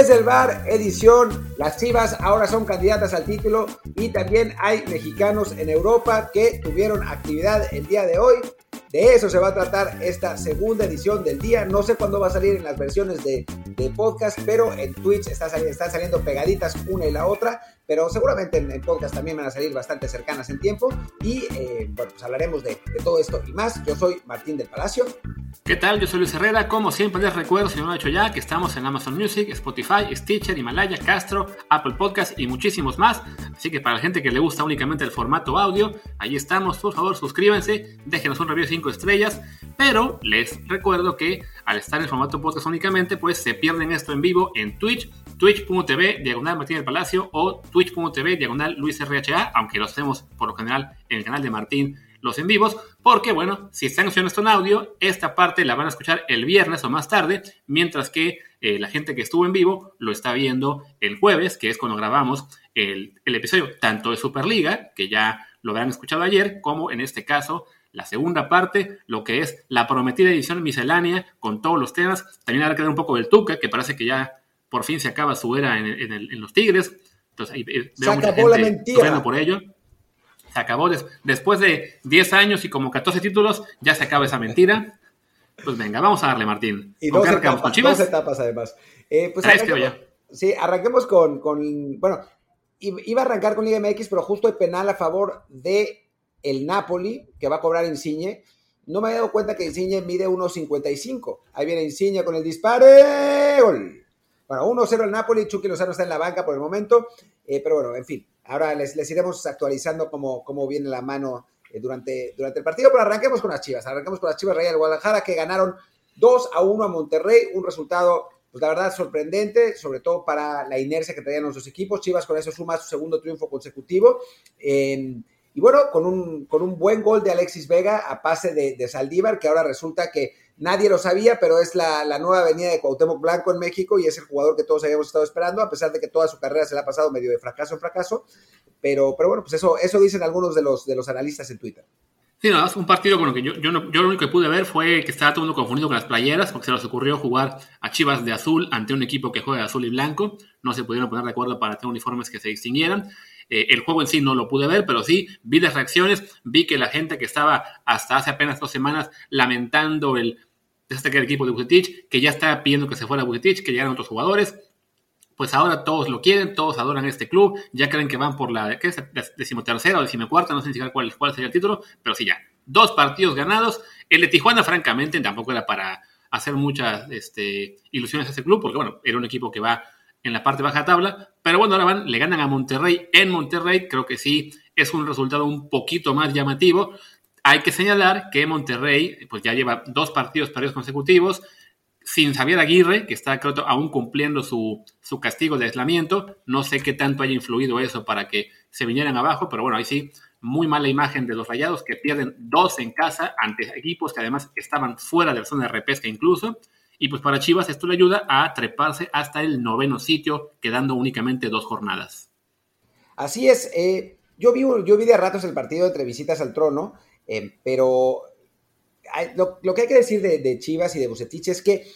Desde el bar, edición, las Chivas ahora son candidatas al título y también hay mexicanos en Europa que tuvieron actividad el día de hoy. De eso se va a tratar esta segunda edición del día. No sé cuándo va a salir en las versiones de, podcast, pero en Twitch está saliendo, están saliendo pegaditas una y la otra. Pero seguramente en, podcast también van a salir bastante cercanas en tiempo. Y eh, bueno, pues hablaremos de, de, todo esto y más. Yo soy Martín del Palacio. ¿Qué tal? Yo soy Luis Herrera. Como siempre les recuerdo, si no lo he hecho ya, que estamos en Amazon Music, Spotify, Stitcher, Himalaya, Castro, Apple Podcast y muchísimos más. Así que para la gente que le gusta únicamente el formato audio, ahí estamos. Por favor, suscríbanse, déjenos un review de 5 estrellas. Pero les recuerdo que al estar en formato podcast únicamente, pues se pierden esto en vivo en Twitch, twitch.tv diagonal Martín del Palacio o twitch.tv diagonal Luis RHA, aunque lo hacemos por lo general en el canal de Martín los en vivos, porque bueno, si están escuchando esto en audio, esta parte la van a escuchar el viernes o más tarde, mientras que eh, la gente que estuvo en vivo lo está viendo el jueves, que es cuando grabamos el, el episodio tanto de Superliga, que ya lo habrán escuchado ayer, como en este caso la segunda parte, lo que es la prometida edición miscelánea con todos los temas. También habrá que ver un poco del Tuca, que parece que ya por fin se acaba su era en, en, los Tigres. Entonces ahí veo se acabó la mentira. por ello se acabó. después de 10 años y como 14 títulos, ya se acaba esa mentira. Pues venga, vamos a darle, Martín. Y dos etapas, ¿Con Chivas? dos etapas, además. Eh, pues arranquemos, sí, arranquemos con, con, Bueno, iba a arrancar con Liga MX, pero justo el penal a favor de el Napoli, que va a cobrar Insigne. No me había dado cuenta que Insigne mide 1.55. Ahí viene Insigne con el dispare. Gol. Bueno, 1-0 el Napoli. Chucky Lozano está en la banca por el momento. Eh, pero bueno, en fin. Ahora les, iremos actualizando cómo, cómo viene la mano eh, durante, durante el partido, pero arranquemos con las Chivas. Arranquemos con las Chivas Real Guadalajara que ganaron 2 a 1 a Monterrey, un resultado, pues la verdad, sorprendente, sobre todo para la inercia que traían nuestros equipos. Chivas con eso suma su segundo triunfo consecutivo. y bueno, con un, con un buen gol de Alexis Vega a pase de, de Saldívar, que ahora resulta que Nadie lo sabía, pero es la, nueva avenida de Cuauhtémoc Blanco en México y es el jugador que todos habíamos estado esperando, a pesar de que toda su carrera se le ha pasado medio de fracaso en fracaso. Pero, pero bueno, pues eso, eso dicen algunos de los, de los analistas en Twitter. Sí, nada, es un partido con lo que yo, yo, lo único que pude ver fue que estaba todo el mundo confundido con las playeras, porque se les ocurrió jugar a Chivas de azul ante un equipo que juega de azul y blanco. No se pudieron poner de acuerdo para tener uniformes que se distinguieran. Eh, el juego en sí no lo pude ver, pero sí vi las reacciones, vi que la gente que estaba hasta hace apenas dos semanas lamentando el este que el equipo de Bucetich, que ya está pidiendo que se fuera Bucetich, que llegaran otros jugadores. Pues ahora todos lo quieren, todos adoran este club, ya creen que van por la, ¿qué es? Decimotercera o decimocuarta, no sé ni cuál, cuál sería el título, pero sí ya. Dos partidos ganados. El de Tijuana, francamente, tampoco era para hacer muchas este, ilusiones a ese club, porque bueno, era un equipo que va en la parte baja tabla, pero bueno, ahora van, le ganan a Monterrey en Monterrey, creo que sí es un resultado un poquito más llamativo. Hay que señalar que Monterrey pues ya lleva dos partidos perdidos consecutivos sin Xavier Aguirre, que está creo, aún cumpliendo su, su, castigo de aislamiento. No sé qué tanto haya influido eso para que se vinieran abajo, pero bueno, ahí sí, muy mala imagen de los rayados que pierden dos en casa ante equipos que además estaban fuera de la zona de repesca incluso. Y pues para Chivas esto le ayuda a treparse hasta el noveno sitio, quedando únicamente dos jornadas. Así es, eh, yo, vi, yo vi de ratos el partido entre visitas al trono eh, pero lo, que hay que decir de, Chivas y de Bucetich es que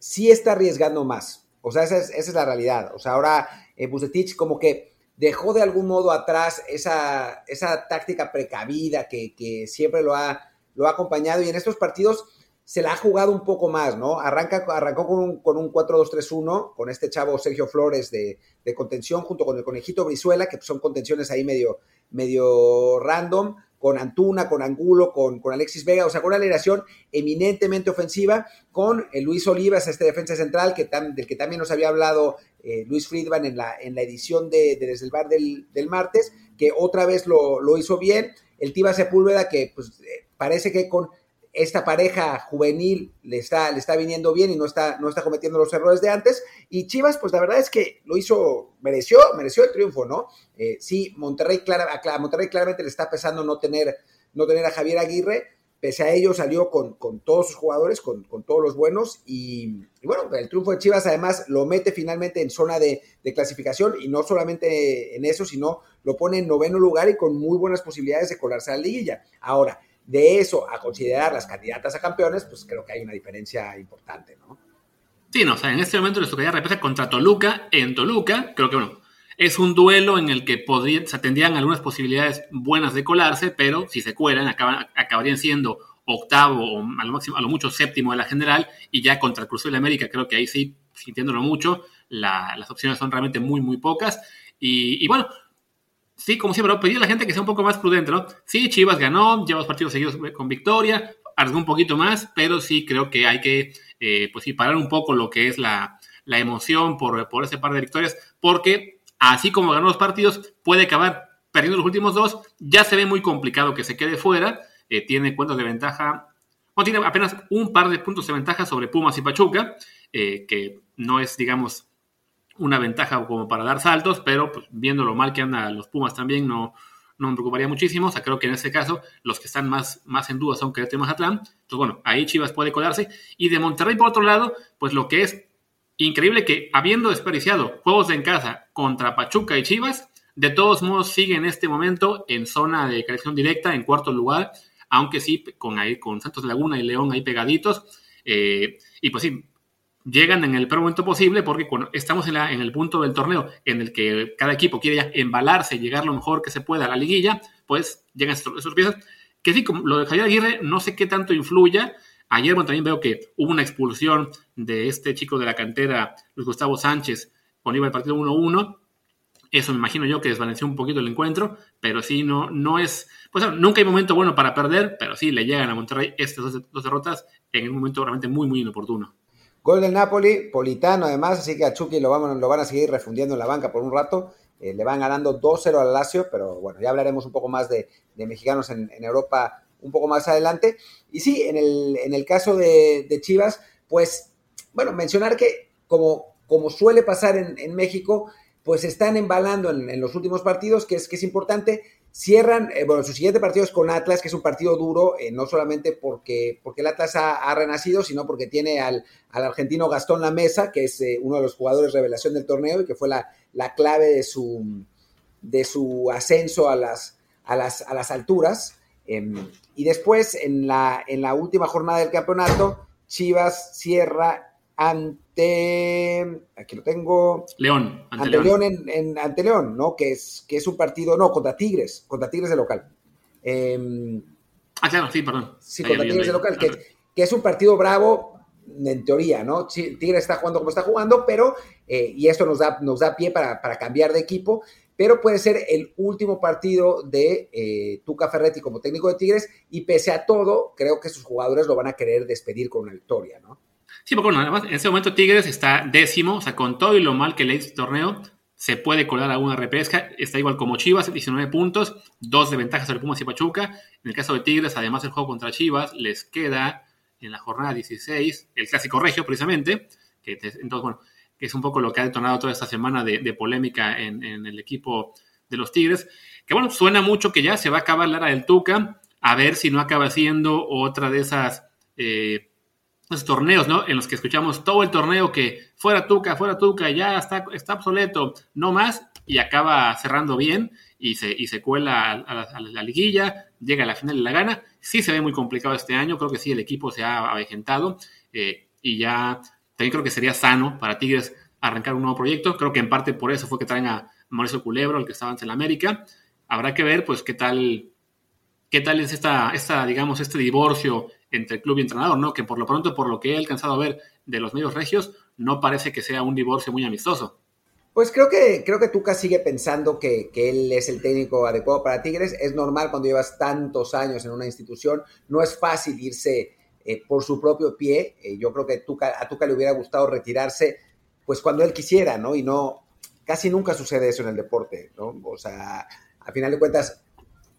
sí está arriesgando más. O sea, esa es, la realidad. O sea, ahora eh, como que dejó de algún modo atrás esa, esa táctica precavida que, siempre lo ha, lo ha acompañado y en estos partidos se la ha jugado un poco más, ¿no? Arranca, arrancó con un, con un 4-2-3-1, con este chavo Sergio Flores de, de, contención, junto con el conejito Brizuela, que son contenciones ahí medio, medio random con Antuna, con Angulo, con, con Alexis Vega, o sea, con una alineación eminentemente ofensiva, con eh, Luis Olivas, este defensa central, que del que también nos había hablado eh, Luis Friedman en la, en la edición de, Desde el Bar del, martes, que otra vez lo, lo, hizo bien. El Tiba Sepúlveda, que pues, eh, parece que con esta pareja juvenil le está, le está viniendo bien y no está, no está cometiendo los errores de antes. Y Chivas, pues la verdad es que lo hizo, mereció, mereció el triunfo, ¿no? Eh, sí, Monterrey, a Monterrey claramente le está pesando no tener, no tener a Javier Aguirre. Pese a ello, salió con, con todos sus jugadores, con, con todos los buenos. Y, bueno, el triunfo de Chivas además lo mete finalmente en zona de, de, clasificación. Y no solamente en eso, sino lo pone en noveno lugar y con muy buenas posibilidades de colarse a la liguilla. Ahora, de eso a considerar las candidatas a campeones, pues creo que hay una diferencia importante, ¿no? Sí, no, o sea, en este momento les tocaría repesa contra Toluca en Toluca. Creo que, bueno, es un duelo en el que podría, se tendrían algunas posibilidades buenas de colarse, pero si se cuelan, acabarían siendo octavo o a lo, máximo, a lo mucho séptimo de la general, y ya contra el Cruz de América, creo que ahí sí, sintiéndolo mucho, las opciones son realmente muy, muy pocas. Y, bueno, sí, como siempre, pedir a la gente que sea un poco más prudente, ¿no? Sí, Chivas ganó, lleva dos partidos seguidos con victoria, arriesgó un poquito más, pero sí creo que hay que, eh, pues sí, parar un poco lo que es la, la emoción por, por ese par de victorias, porque así como ganó los partidos, puede acabar perdiendo los últimos dos, ya se ve muy complicado que se quede fuera, eh, tiene cuentas de ventaja, no tiene apenas un par de puntos de ventaja sobre Pumas y Pachuca, eh, que no es, digamos, una ventaja como para dar saltos, pero pues, viendo lo mal que andan los Pumas también, no, no me preocuparía muchísimo. O sea, creo que en este caso los que están más, más en duda son Querétaro y Mazatlán. Entonces, bueno, ahí Chivas puede colarse. Y de Monterrey, por otro lado, pues lo que es increíble que habiendo desperdiciado juegos en casa contra Pachuca y Chivas, de todos modos sigue en este momento en zona de calificación directa, en cuarto lugar, aunque sí con, ahí, con Santos Laguna y León ahí pegaditos. Eh, y pues sí, llegan en el peor momento posible porque cuando estamos en, la, el punto del torneo en el que cada equipo quiere ya embalarse y llegar lo mejor que se pueda a la liguilla, pues llegan esos piezas. Que sí, como lo de Javier Aguirre, no sé qué tanto influya. Ayer bueno, también veo que hubo una expulsión de este chico de la cantera, Luis Gustavo Sánchez, cuando iba el partido 1-1. Eso me imagino yo que desvaneció un poquito el encuentro, pero sí, no, no es. Pues nunca hay momento bueno para perder, pero sí le llegan a Monterrey estas dos derrotas en un momento realmente muy, muy inoportuno. Gol del Napoli, Politano además, así que a Chucky lo, van a seguir refundiendo en la banca por un rato. Eh, le van ganando 2-0 al Lazio, pero bueno, ya hablaremos un poco más de, mexicanos en, Europa un poco más adelante. Y sí, en el, en el caso de, Chivas, pues, bueno, mencionar que como, como suele pasar en, México, pues están embalando en, en, los últimos partidos, que es, que es importante. Cierran, eh, bueno, su siguiente partido es con Atlas, que es un partido duro, eh, no solamente porque, porque el Atlas ha, renacido, sino porque tiene al, argentino Gastón La Mesa, que es eh, uno de los jugadores revelación del torneo y que fue la, la clave de su, de su ascenso a las, a las, a las alturas. Em, y después, en la, en la última jornada del campeonato, Chivas cierra ante, aquí lo tengo. León. Ante, León, en, ante León, ¿no? Que es, que es un partido, no, contra Tigres, contra Tigres de local. Em, ah, claro, sí, perdón. Sí, contra Tigres de local, que, que, es un partido bravo en teoría, ¿no? Tigres está jugando como está jugando, pero, eh, y esto nos da, nos da pie para, para cambiar de equipo, pero puede ser el último partido de eh, Tuca Ferretti como técnico de Tigres y pese a todo, creo que sus jugadores lo van a querer despedir con una victoria, ¿no? Sí, porque bueno, además en ese momento Tigres está décimo, o sea, con todo y lo mal que le hizo el torneo, se puede colar a una repesca, está igual como Chivas, 19 puntos, dos de ventaja sobre Pumas y Pachuca. En el caso de Tigres, además el juego contra Chivas, les queda en la jornada 16 el clásico regio, precisamente, que entonces, bueno, que es un poco lo que ha detonado toda esta semana de, polémica en, el equipo de los Tigres, que bueno, suena mucho que ya se va a acabar la era del Tuca, a ver si no acaba siendo otra de esas... Eh, esos torneos, ¿no? En los que escuchamos todo el torneo que fuera Tuca, fuera Tuca, ya está, obsoleto, no más, y acaba cerrando bien y se, y se cuela a, la, liguilla, llega a la final y la gana. Sí se ve muy complicado este año, creo que sí, el equipo se ha avejentado eh, y ya también creo que sería sano para Tigres arrancar un nuevo proyecto. Creo que en parte por eso fue que traen a Mauricio Culebro, el que estaba en la América. Habrá que ver, pues, qué tal, qué tal es esta, esta digamos, este divorcio entre club y entrenador, ¿no? Que por lo pronto, por lo que he alcanzado a ver de los medios regios, no parece que sea un divorcio muy amistoso. Pues creo que, creo que Tuca sigue pensando que, él es el técnico adecuado para Tigres. Es normal cuando llevas tantos años en una institución. No es fácil irse eh, por su propio pie. Eh, yo creo que Tuca, a Tuca le hubiera gustado retirarse pues cuando él quisiera, ¿no? Y no, casi nunca sucede eso en el deporte, ¿no? O sea, a final de cuentas,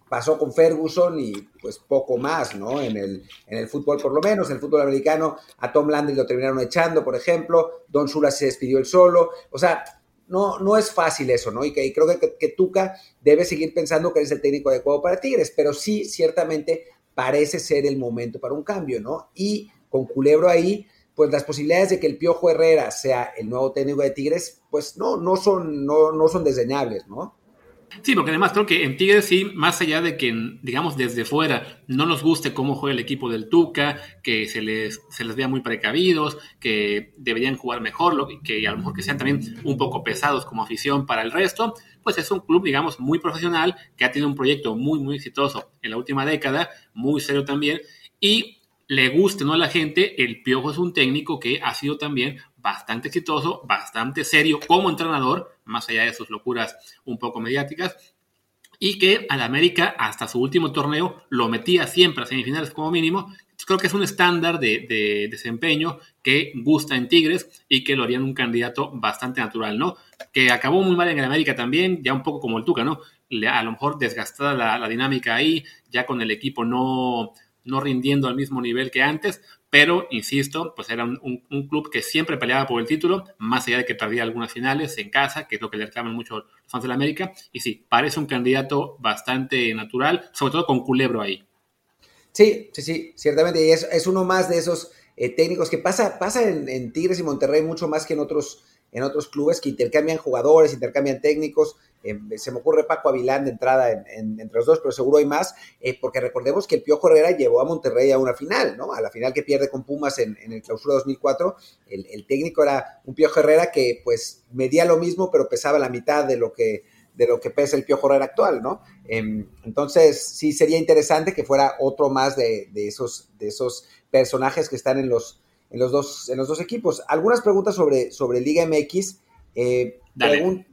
pasó con Ferguson y pues poco más, ¿no? En el, en el fútbol por lo menos, en el fútbol americano a Tom Landry lo terminaron echando, por ejemplo, Don Shula se despidió él solo, o sea, no, no es fácil eso, ¿no? Y, que, creo que, que, Tuca debe seguir pensando que es el técnico adecuado para Tigres, pero sí, ciertamente parece ser el momento para un cambio, ¿no? Y con Culebro ahí, pues las posibilidades de que el Piojo Herrera sea el nuevo técnico de Tigres, pues no, no son, no, no son desdeñables, ¿no? Sí, porque además creo que en Tigres sí, más allá de que, digamos, desde fuera no nos guste cómo juega el equipo del Tuca, que se les, se les vea muy precavidos, que deberían jugar mejor, que a lo mejor que sean también un poco pesados como afición para el resto, pues es un club, digamos, muy profesional, que ha tenido un proyecto muy, muy exitoso en la última década, muy serio también, y le guste no a la gente, el Piojo es un técnico que ha sido también bastante exitoso, bastante serio como entrenador, más allá de sus locuras un poco mediáticas, y que al América hasta su último torneo lo metía siempre a semifinales como mínimo. creo que es un estándar de, desempeño que gusta en Tigres y que lo harían un candidato bastante natural, ¿no? Que acabó muy mal en el América también, ya un poco como el Tuca, ¿no? A lo mejor desgastada la, la dinámica ahí, ya con el equipo no, no rindiendo al mismo nivel que antes, pero insisto, pues era un, club que siempre peleaba por el título, más allá de que perdía algunas finales en casa, que es lo que le reclaman mucho los fans de la América, y sí, parece un candidato bastante natural, sobre todo con Culebro ahí. Sí, sí, sí, ciertamente, y es, uno más de esos eh, técnicos que pasa, pasa en, en, Tigres y Monterrey mucho más que en otros, en otros clubes que intercambian jugadores, intercambian técnicos, eh, se me ocurre Paco Avilán de entrada entre los dos, pero seguro hay más, eh, porque recordemos que el Piojo Herrera llevó a Monterrey a una final, ¿no? A la final que pierde con Pumas en, el clausura 2004. El, técnico era un Piojo Herrera que pues medía lo mismo, pero pesaba la mitad de lo que, de lo que pesa el Piojo Herrera actual, ¿no? Em, entonces sí sería interesante que fuera otro más de, esos, de esos personajes que están en los, en los, dos, en los dos equipos. Algunas preguntas sobre, sobre Liga MX. Eh,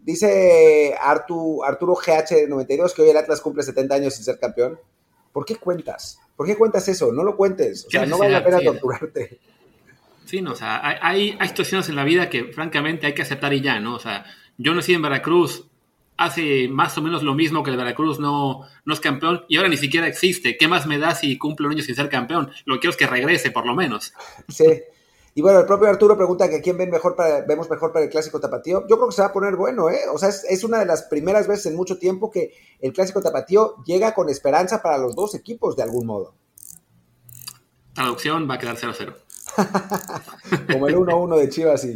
dice Arturo GH92 que hoy el Atlas cumple 70 años sin ser campeón. ¿Por qué cuentas? ¿Por qué cuentas eso? No lo cuentes. O sea, no vale la pena torturarte. Sí, no, o sea, hay, hay, situaciones en la vida que francamente hay que aceptar y ya, ¿no? O sea, yo nací en Veracruz, hace más o menos lo mismo que el Veracruz no, no es campeón y ahora ni siquiera existe. ¿Qué más me da si cumple un año sin ser campeón? Lo que quiero es que regrese, por lo menos. Sí, y bueno, el propio Arturo pregunta que quién ven mejor para, vemos mejor para el clásico tapatío. Yo creo que se va a poner bueno, ¿eh? O sea, es, una de las primeras veces en mucho tiempo que el clásico tapatío llega con esperanza para los dos equipos de algún modo. Traducción va a quedar 0-0. Como el 1-1 de Chivas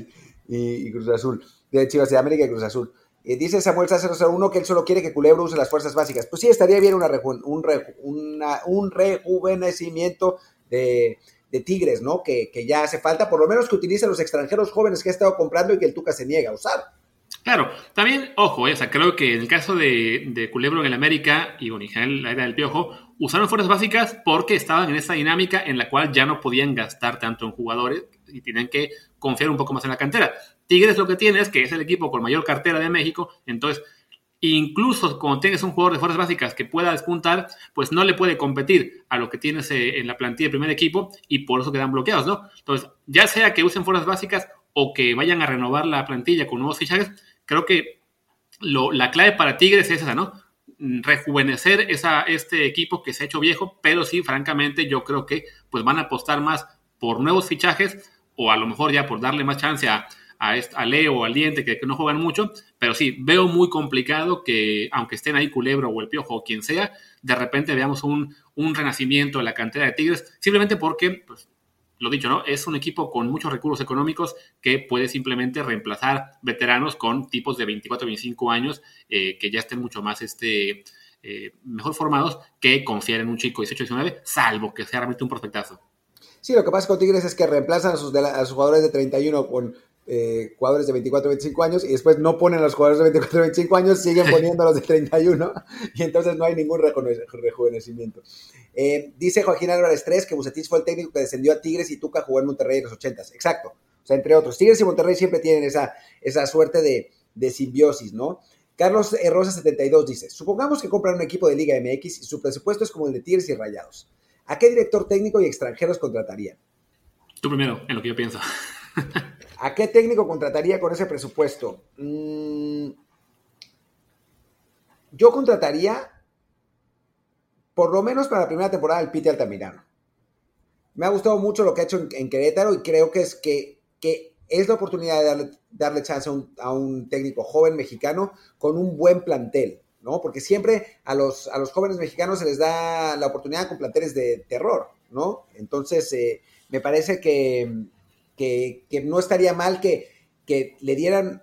y, Cruz Azul. De Chivas de América y Cruz Azul. Eh, dice Samuel 001 que él solo quiere que Culebro use las fuerzas básicas. Pues sí, estaría bien una, un, un rejuvenecimiento de de Tigres, ¿no? Que, ya hace falta, por lo menos que utilice a los extranjeros jóvenes que ha estado comprando y que el Tuca se niega a usar. Claro, también, ojo, eh, o sea, creo que en el caso de, de Culebro en el América y en la era del Piojo, usaron fuerzas básicas porque estaban en esa dinámica en la cual ya no podían gastar tanto en jugadores y tienen que confiar un poco más en la cantera. Tigres lo que tiene es que es el equipo con mayor cartera de México, entonces incluso cuando tienes un jugador de fuerzas básicas que pueda despuntar, pues no le puede competir a lo que tienes eh, en la plantilla de primer equipo y por eso quedan bloqueados, ¿no? Entonces, ya sea que usen fuerzas básicas o que vayan a renovar la plantilla con nuevos fichajes, creo que la clave para Tigres es esa, ¿no? Rejuvenecer esa, este equipo que se ha hecho viejo, pero sí, francamente, yo creo que pues van a apostar más por nuevos fichajes o a lo mejor ya por darle más chance a, a, Leo o al Diente que, no juegan mucho, pero sí, veo muy complicado que, aunque estén ahí Culebro o el Piojo o quien sea, de repente veamos un, renacimiento de la cantera de Tigres, simplemente porque, pues, lo dicho, ¿no? Es un equipo con muchos recursos económicos que puede simplemente reemplazar veteranos con tipos de 24, 25 años eh, que ya estén mucho más este, eh, mejor formados que confiar en un chico 18, 19, salvo que sea realmente un prospectazo. Sí, lo que pasa con Tigres es que reemplazan a sus, a sus jugadores de 31 con eh, jugadores de 24, 25 años y después no ponen a los jugadores de 24, 25 años, siguen poniendo a los de 31 y entonces no hay ningún rejuvenecimiento. Eh, dice Joaquín Álvarez 3 que Bucetich fue el técnico que descendió a Tigres y Tuca jugó en Monterrey en los 80 Exacto. O sea, entre otros. Tigres y Monterrey siempre tienen esa, esa suerte de, de simbiosis, ¿no? Carlos Rosa 72 dice, supongamos que compran un equipo de Liga MX y su presupuesto es como el de Tigres y Rayados. ¿A qué director técnico y extranjeros contratarían? Tú primero, en lo que yo pienso. ¿A qué técnico contrataría con ese presupuesto? Mm, yo contrataría, por lo menos para la primera temporada, al Pite Altamirano. Me ha gustado mucho lo que ha hecho en, Querétaro y creo que es, que, es la oportunidad de darle, chance a un, técnico joven mexicano con un buen plantel, ¿no? Porque siempre a los, a los jóvenes mexicanos se les da la oportunidad con planteles de terror, ¿no? Entonces, eh, me parece que, que, no estaría mal que, le dieran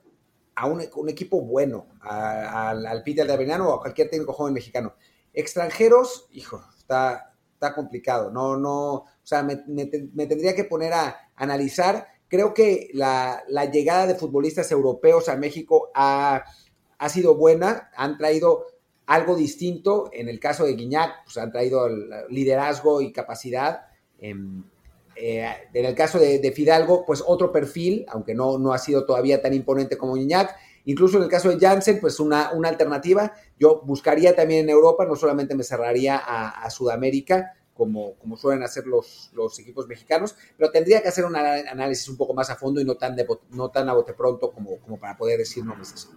a un, equipo bueno, al Peter de Avenano o a cualquier técnico joven mexicano. Extranjeros, hijo, está, está complicado. No, no, o sea, me, tendría que poner a analizar. Creo que la, llegada de futbolistas europeos a México ha, ha, sido buena, han traído algo distinto. En el caso de Guiñac, pues han traído liderazgo y capacidad. En, eh, en el caso de, Fidalgo, pues otro perfil, aunque no, no ha sido todavía tan imponente como Guiñac. Incluso en el caso de Janssen, pues una, una alternativa. Yo buscaría también en Europa, no solamente me cerraría a, Sudamérica, como, como, suelen hacer los, los, equipos mexicanos, pero tendría que hacer un análisis un poco más a fondo y no tan, no tan a bote pronto como, como para poder decir nombres así.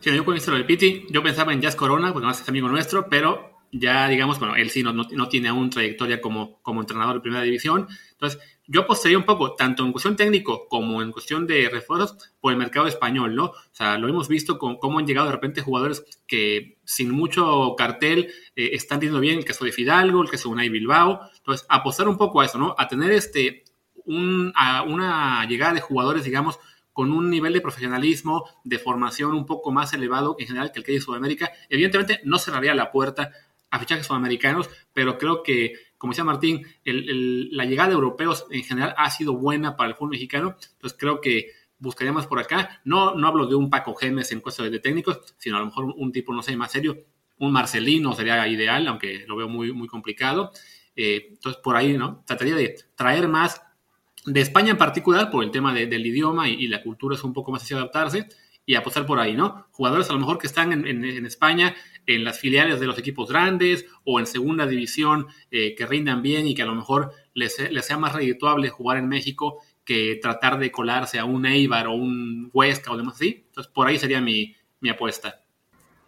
Sí, yo con esto del Piti, yo pensaba en Jazz Corona, porque no es amigo nuestro, pero ya digamos, bueno, él sí no, no, tiene aún trayectoria como, como entrenador de primera división. Entonces, yo apostaría un poco, tanto en cuestión técnico como en cuestión de refuerzos, por el mercado español, ¿no? O sea, lo hemos visto con cómo han llegado de repente jugadores que sin mucho cartel eh, están teniendo bien, el caso de Fidalgo, el caso de Unai Bilbao. Entonces, apostar un poco a eso, ¿no? A tener este, un, a una llegada de jugadores, digamos, con un nivel de profesionalismo, de formación un poco más elevado en general que el que hay en Sudamérica. Evidentemente, no cerraría la puerta a fichajes sudamericanos, pero creo que, como decía Martín, la llegada de europeos en general ha sido buena para el fútbol mexicano, entonces creo que buscaría más por acá. No, no hablo de un Paco Gemes en cuestión de técnicos, sino a lo mejor un, tipo, no sé, más serio, un Marcelino sería ideal, aunque lo veo muy, muy complicado. Eh, entonces, por ahí, ¿no? Trataría de traer más de España en particular, por el tema del idioma y, la cultura es un poco más así adaptarse, y apostar por ahí, ¿no? Jugadores a lo mejor que están en España en las filiales de los equipos grandes o en segunda división eh, que rindan bien y que a lo mejor les, sea más redituable jugar en México que tratar de colarse a un Eibar o un Huesca o demás así. Entonces, por ahí sería mi, mi apuesta.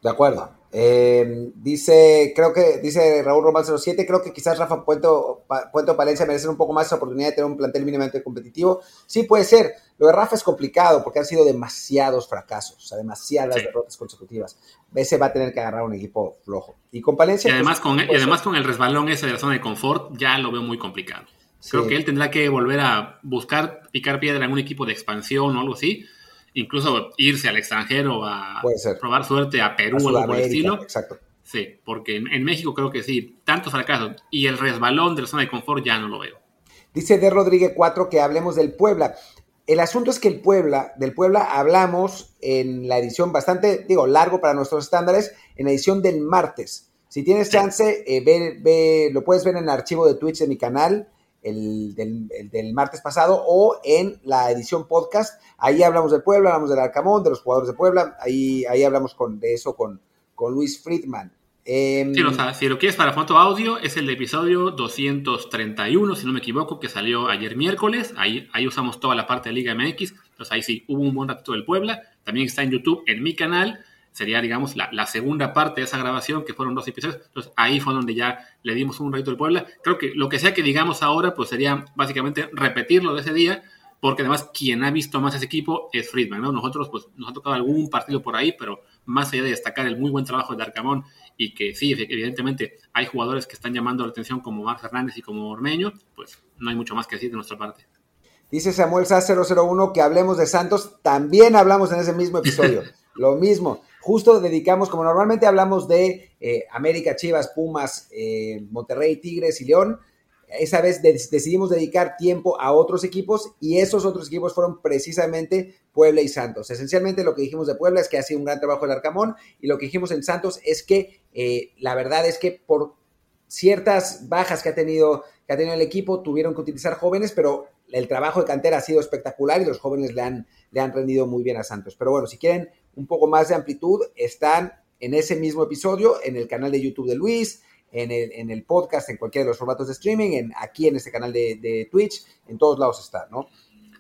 De acuerdo. Eh, dice, creo que, dice Raúl Román 07, creo que quizás Rafa Puente Palencia merecen un poco más esa oportunidad de tener un plantel mínimamente competitivo. Sí, puede ser. Lo de Rafa es complicado porque han sido demasiados fracasos, o sea, demasiadas derrotas consecutivas. Ese va a tener que agarrar un equipo flojo. Y con Palencia. Y además, pues, con, y además con el resbalón ese de la zona de confort, ya lo veo muy complicado. Creo que él tendrá que volver a buscar picar piedra en algún equipo de expansión o algo así incluso irse al extranjero a probar suerte a Perú o algo por el estilo. Exacto. Sí, porque en, México creo que sí, tantos fracasos y el resbalón de la zona de confort ya no lo veo. Dice de Rodríguez 4 que hablemos del Puebla. El asunto es que el Puebla, del Puebla hablamos en la edición bastante, digo, largo para nuestros estándares, en la edición del martes. Si tienes chance, eh, ve, lo puedes ver en el archivo de Twitch de mi canal el del, martes pasado o en la edición podcast. Ahí hablamos del Puebla, hablamos del Arcamón, de los jugadores de Puebla. Ahí, ahí hablamos con, de eso con, con Luis Friedman. Em, si lo quieres para foto audio, es el episodio 231, si no me equivoco, que salió ayer miércoles. Ahí, ahí usamos toda la parte de Liga MX. Entonces ahí sí, hubo un buen rato del Puebla. También está en YouTube, en mi canal sería, digamos, la, segunda parte de esa grabación, que fueron dos episodios. Entonces, ahí fue donde ya le dimos un reto del Puebla. Creo que lo que sea que digamos ahora, pues sería básicamente repetirlo de ese día, porque además quien ha visto más ese equipo es Friedman, ¿no? Nosotros, pues, nos ha tocado algún partido por ahí, pero más allá de destacar el muy buen trabajo de Arcamón y que sí, evidentemente hay jugadores que están llamando la atención como Mar Fernández y como Ormeño, pues no hay mucho más que decir de nuestra parte. Dice Samuel Sá 001 que hablemos de Santos, también hablamos en ese mismo episodio. Lo mismo justo dedicamos, como normalmente hablamos de eh, América, Chivas, Pumas, eh, Monterrey, Tigres y León, esa vez decidimos dedicar tiempo a otros equipos y esos otros equipos fueron precisamente Puebla y Santos. Esencialmente lo que dijimos de Puebla es que ha sido un gran trabajo el Arcamón y lo que dijimos en Santos es que eh, la verdad es que por ciertas bajas que ha tenido que ha tenido el equipo tuvieron que utilizar jóvenes, pero el trabajo de cantera ha sido espectacular y los jóvenes le han, le han rendido muy bien a Santos. Pero bueno, si quieren un poco más de amplitud, están en ese mismo episodio, en el canal de YouTube de Luis, en el, en el podcast, en cualquiera de los formatos de streaming, en, aquí en este canal de, Twitch, en todos lados está, ¿no?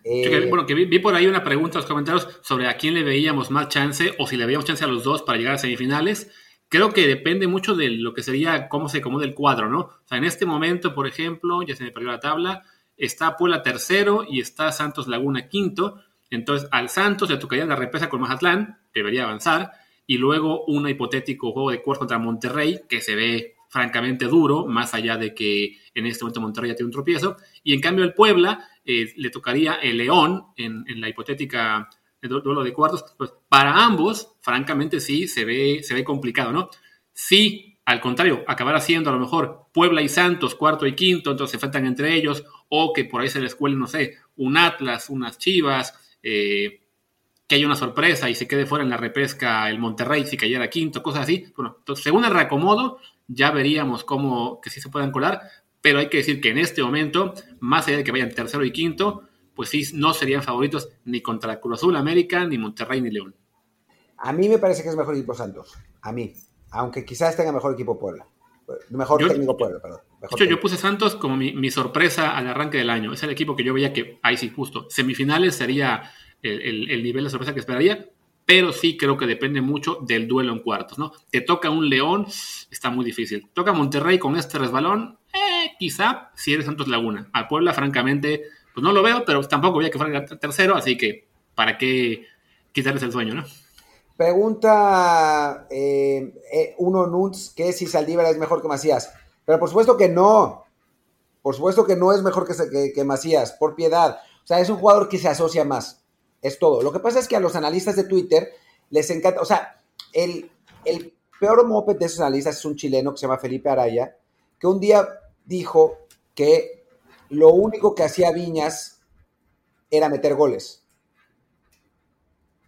Eh, bueno, que vi, por ahí una pregunta en los comentarios sobre a quién le veíamos más chance o si le veíamos chance a los dos para llegar a semifinales. Creo que depende mucho de lo que sería cómo se acomode el cuadro, ¿no? O sea, en este momento, por ejemplo, ya se me perdió la tabla, está Puebla tercero y está Santos Laguna quinto. Entonces, al Santos le tocaría la represa con Mazatlán, debería avanzar, y luego un hipotético juego de cuarto contra Monterrey, que se ve francamente duro, más allá de que en este momento Monterrey ya tiene un tropiezo, y en cambio el Puebla eh, le tocaría el León en, la hipotética el duelo de cuartos. Pues para ambos, francamente, sí se ve, se ve complicado, ¿no? Sí, al contrario, acabar haciendo a lo mejor Puebla y Santos, cuarto y quinto, entonces se enfrentan entre ellos, o que por ahí se les cuele, no sé, un Atlas, unas Chivas, eh, que haya una sorpresa y se quede fuera en la repesca el Monterrey si cayera quinto, cosas así. Bueno, según el reacomodo, ya veríamos cómo que sí se puedan colar, pero hay que decir que en este momento, más allá de que vayan tercero y quinto, pues sí, no serían favoritos ni contra Cruz Azul América, ni Monterrey, ni León. A mí me parece que es mejor equipo Santos, a mí, aunque quizás tenga mejor equipo Puebla. Mejor yo, técnico Puebla, perdón. yo puse Santos como mi, mi, sorpresa al arranque del año. Es el equipo que yo veía que, ahí sí, justo, semifinales sería el, el, nivel de sorpresa que esperaría, pero sí creo que depende mucho del duelo en cuartos, ¿no? Te toca un León, está muy difícil. Toca Monterrey con este resbalón, eh, quizá si eres Santos Laguna. A Puebla, francamente, pues no lo veo, pero tampoco voy a que fuera tercero, así que ¿para qué quitarles el sueño, no? Pregunta eh, eh, uno Nuts que si Saldívar es mejor que Macías. Pero por supuesto que no. Por supuesto que no es mejor que, que Macías, por piedad. O sea, es un jugador que se asocia más. Es todo. Lo que pasa es que a los analistas de Twitter les encanta, o sea, el, el peor moped de esos analistas es un chileno que se llama Felipe Araya, que un día dijo que lo único que hacía Viñas era meter goles.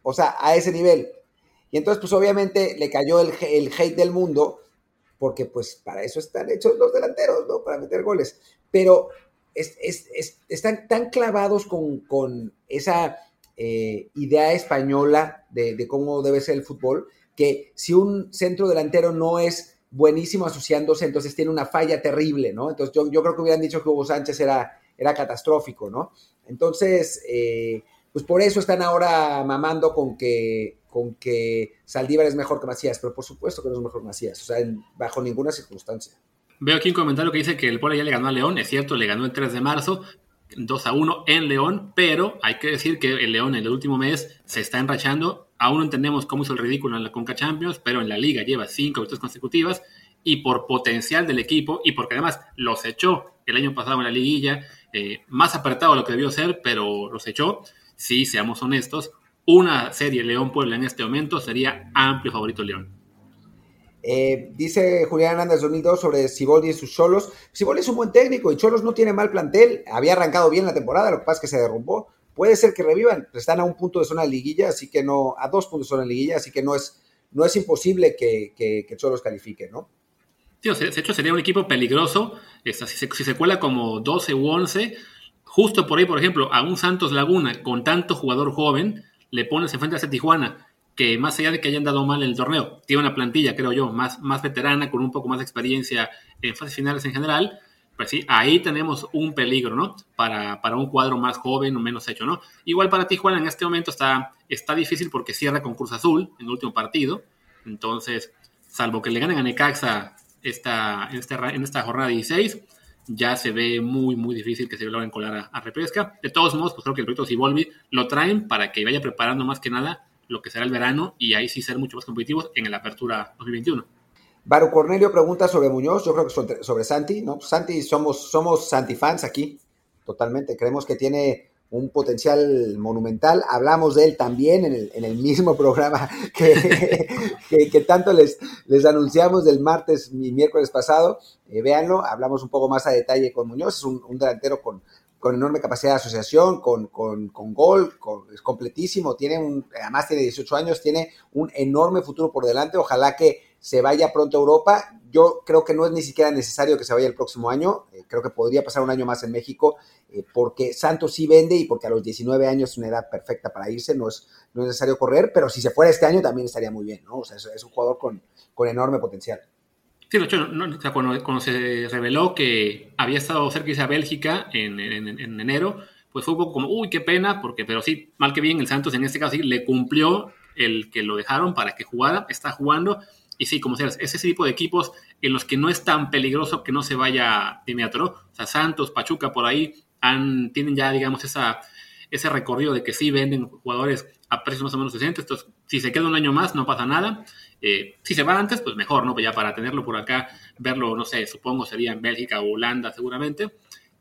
O sea, a ese nivel. Y entonces, pues obviamente le cayó el, el hate del mundo, porque pues para eso están hechos los delanteros, ¿no? Para meter goles. Pero están tan clavados con, con esa eh, idea española de, cómo debe ser el fútbol, que si un centro delantero no es buenísimo asociándose, entonces tiene una falla terrible, ¿no? Entonces yo, yo creo que hubieran dicho que Hugo Sánchez era, era catastrófico, ¿no? Entonces, eh, pues por eso están ahora mamando con que, con que Saldívar es mejor que Macías, pero por supuesto que no es mejor que Macías, o sea, bajo ninguna circunstancia. Veo aquí un comentario que dice que el Puebla ya le ganó a León, es cierto, le ganó el 3 de marzo, 2 a 1 en León, pero hay que decir que el León en el último mes se está enrachando. Aún no entendemos cómo hizo el ridículo en la Conca Champions, pero en la liga lleva 5 victorias consecutivas y por potencial del equipo y porque además los echó el año pasado en la liguilla, eh, más apretado de lo que debió ser, pero los echó. Sí, seamos honestos, una serie León-Puebla en este momento sería amplio favorito León. Eh, dice Julián Hernández 2002 sobre Siboldi y sus Cholos. Siboldi es un buen técnico y Cholos no tiene mal plantel. Había arrancado bien la temporada, lo que pasa es que se derrumbó. Puede ser que revivan. Están a un punto de zona de liguilla, así que no, a dos puntos de zona de liguilla, así que no es, no es imposible que, que, Cholos califique, ¿no? Sí, de hecho sería un equipo peligroso. Si se, si se cuela como 12 u 11, justo por ahí, por ejemplo, a un Santos Laguna con tanto jugador joven, le pones enfrente a Tijuana que más allá de que hayan dado mal en el torneo, tiene una plantilla, creo yo, más, más veterana, con un poco más de experiencia en fases finales en general, pues sí, ahí tenemos un peligro, ¿no? Para, para, un cuadro más joven o menos hecho, ¿no? Igual para Tijuana en este momento está, está difícil porque cierra con Cruz Azul en el último partido, entonces, salvo que le ganen a Necaxa esta, en, esta, en esta jornada 16, ya se ve muy, muy difícil que se logren colar a, a repesca. De todos modos, pues creo que el proyecto Sibolvi lo traen para que vaya preparando más que nada lo que será el verano y ahí sí ser mucho más competitivos en la apertura 2021. Baru Cornelio pregunta sobre Muñoz, yo creo que sobre, Santi, ¿no? Santi, somos, somos Santi fans aquí, totalmente, creemos que tiene un potencial monumental. Hablamos de él también en el, en el mismo programa que, que, tanto les, les anunciamos del martes y miércoles pasado. Eh, véanlo, hablamos un poco más a detalle con Muñoz, es un delantero con, con enorme capacidad de asociación, con, gol, es completísimo, tiene un, además tiene 18 años, tiene un enorme futuro por delante, ojalá que se vaya pronto a Europa. Yo creo que no es ni siquiera necesario que se vaya el próximo año, eh, creo que podría pasar un año más en México, eh, porque Santos sí vende y porque a los 19 años es una edad perfecta para irse, no es, no es necesario correr, pero si se fuera este año también estaría muy bien, ¿no? O sea, es, un jugador con, con enorme potencial. Sí, de hecho, cuando, se reveló que había estado cerca de irse a Bélgica en, enero, pues fue un poco como, uy, qué pena, porque, pero sí, mal que bien, el Santos en este caso sí le cumplió el que lo dejaron para que jugara, está jugando, y sí, como seas, es ese tipo de equipos en los que no es tan peligroso que no se vaya de inmediato, O sea, Santos, Pachuca, por ahí, tienen ya, digamos, esa, ese recorrido de que sí venden jugadores a precios más o menos decentes, entonces, si se queda un año más, no pasa nada, eh, si se va antes, pues mejor, ¿no? Pues ya para tenerlo por acá, verlo, no sé, supongo sería en Bélgica o Holanda seguramente.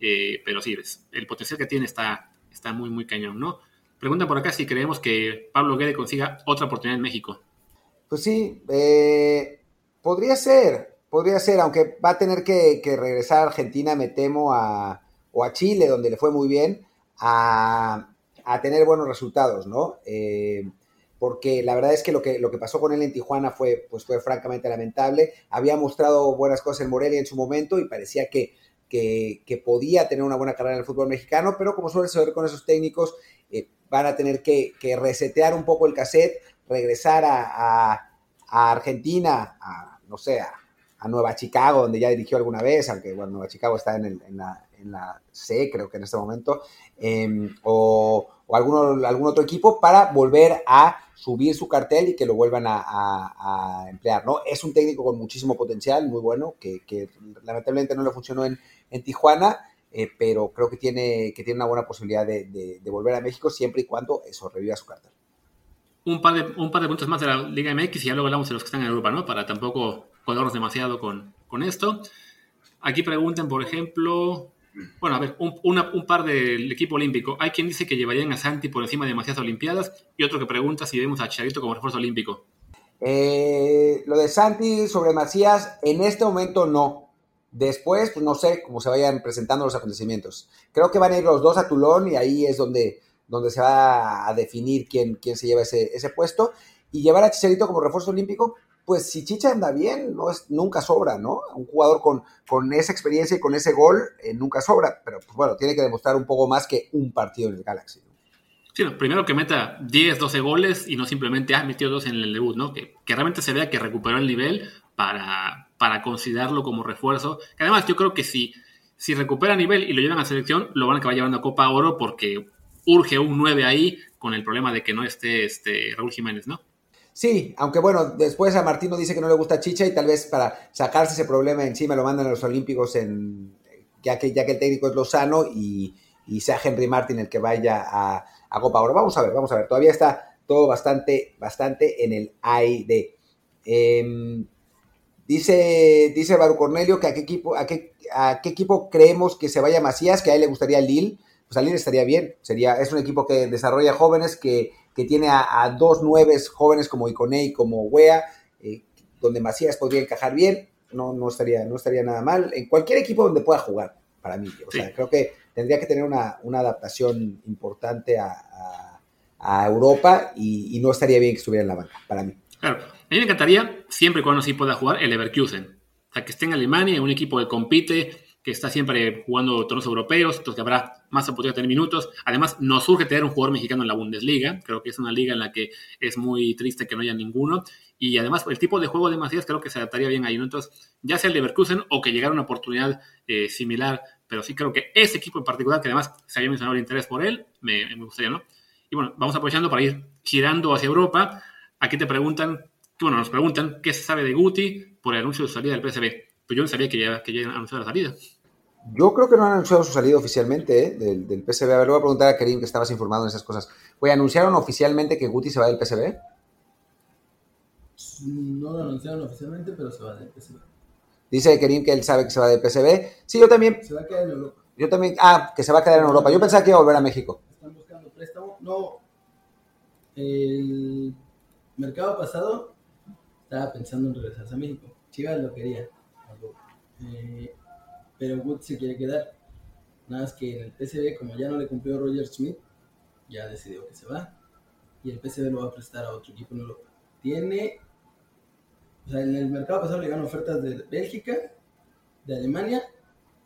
Eh, pero sí, el potencial que tiene está, está muy, muy cañón, ¿no? Pregunta por acá si creemos que Pablo Guede consiga otra oportunidad en México. Pues sí, eh, podría ser, podría ser, aunque va a tener que, regresar a Argentina, me temo, a, o a Chile, donde le fue muy bien, a, tener buenos resultados, ¿no? Eh, porque la verdad es que lo, que lo que pasó con él en Tijuana fue, pues fue francamente lamentable. Había mostrado buenas cosas en Morelia en su momento y parecía que, que, podía tener una buena carrera en el fútbol mexicano, pero como suele ser con esos técnicos, eh, van a tener que, resetear un poco el cassette, regresar a, Argentina, a, no sé, a, Nueva Chicago, donde ya dirigió alguna vez, aunque bueno, Nueva Chicago está en, la, C, creo que en este momento, em, o, algún otro equipo, para volver a subir su cartel y que lo vuelvan a, emplear, ¿no? Es un técnico con muchísimo potencial, muy bueno, que, lamentablemente no le funcionó en, Tijuana, eh, pero creo que tiene, que tiene una buena posibilidad de, volver a México siempre y cuando eso reviva su cartel. Un par, de, un par de puntos más de la Liga MX y ya luego hablamos de los que están en Europa, ¿no? Para tampoco colornos demasiado con, con esto. Aquí preguntan, por ejemplo, bueno, a ver, un, un, par del equipo olímpico. Hay quien dice que llevarían a Santi por encima de demasiadas Olimpiadas y otro que pregunta si vemos a Charito como refuerzo olímpico. Eh, lo de Santi sobre Macías, en este momento no. Después, pues no sé cómo se vayan presentando los acontecimientos. Creo que van a ir los dos a Tulón y ahí es donde, donde se va a definir quién, quién se lleva ese, ese puesto. Y llevar a Chicharito como refuerzo olímpico, pues si Chicha anda bien, no es, nunca sobra, ¿no? Un jugador con, con esa experiencia y con ese gol eh, nunca sobra, pero pues bueno, tiene que demostrar un poco más que un partido en el Galaxy. Sí, primero que meta 10, 12 goles y no simplemente, ha metido dos en el debut, ¿no? Que, realmente se vea que recuperó el nivel para, para considerarlo como refuerzo. además yo creo que si, si recupera nivel y lo llevan a selección, lo van a acabar llevando a Copa Oro porque urge un 9 ahí con el problema de que no esté este Raúl Jiménez, ¿no? Sí, aunque bueno, después a Martino dice que no le gusta Chicha y tal vez para sacarse ese problema encima lo mandan a los Olímpicos en, ya, que, ya que el técnico es Lozano y, y sea Henry Martin el que vaya a, Copa Oro. Vamos a ver, vamos a ver. Todavía está todo bastante, bastante en el AID. Em, dice, dice Baru Cornelio que a qué equipo, a qué, a qué equipo creemos que se vaya Macías, que a él le gustaría Lille. Pues a estaría bien. Sería, es un equipo que desarrolla jóvenes que que tiene a, dos nueves jóvenes como Icone y como Wea, eh, donde Macías podría encajar bien, no, no, estaría, no estaría nada mal. En cualquier equipo donde pueda jugar, para mí. O sea, creo que tendría que tener una, adaptación importante a, Europa y, no estaría bien que estuviera en la banca, para mí. Claro, a mí me encantaría, siempre y cuando sí pueda jugar, el Leverkusen. O sea, que esté en Alemania, un equipo que compite, que está siempre jugando torneos europeos, entonces que habrá más oportunidad de tener minutos. Además, nos surge tener un jugador mexicano en la Bundesliga. Creo que es una liga en la que es muy triste que no haya ninguno. Y además, el tipo de juego de Macías creo que se adaptaría bien ahí. Entonces, ya sea el Leverkusen o que llegara una oportunidad eh, similar, pero sí creo que ese equipo en particular, que además se había mencionado el interés por él, me, me gustaría, ¿no? Y bueno, vamos aprovechando para ir girando hacia Europa. Aquí te preguntan, bueno, nos preguntan qué se sabe de Guti por el anuncio de su salida del PSV. Pues yo no sabía que ya, que ya anunciado la salida. Yo creo que no han anunciado su salida oficialmente ¿eh? del, del, PSV. A ver, le voy a preguntar a Kerim que estabas informado en esas cosas. Oye, ¿anunciaron oficialmente que Guti se va del PSV? No lo anunciaron oficialmente, pero se va del PSV. Dice Kerim que él sabe que se va del PSV. Sí, yo también. Se va a quedar en Europa. Yo también. Ah, que se va a quedar en Europa. Yo pensaba que iba a volver a México. Están buscando préstamo. No. El mercado pasado estaba pensando en regresarse a México. Chivas lo quería. Eh, pero Wood se quiere quedar. Nada más que en el PCB, como ya no le cumplió Roger Smith, ya decidió que se va. Y el PCB lo va a prestar a otro equipo en Europa. Tiene. O sea, en el mercado pasado le ganan ofertas de Bélgica, de Alemania,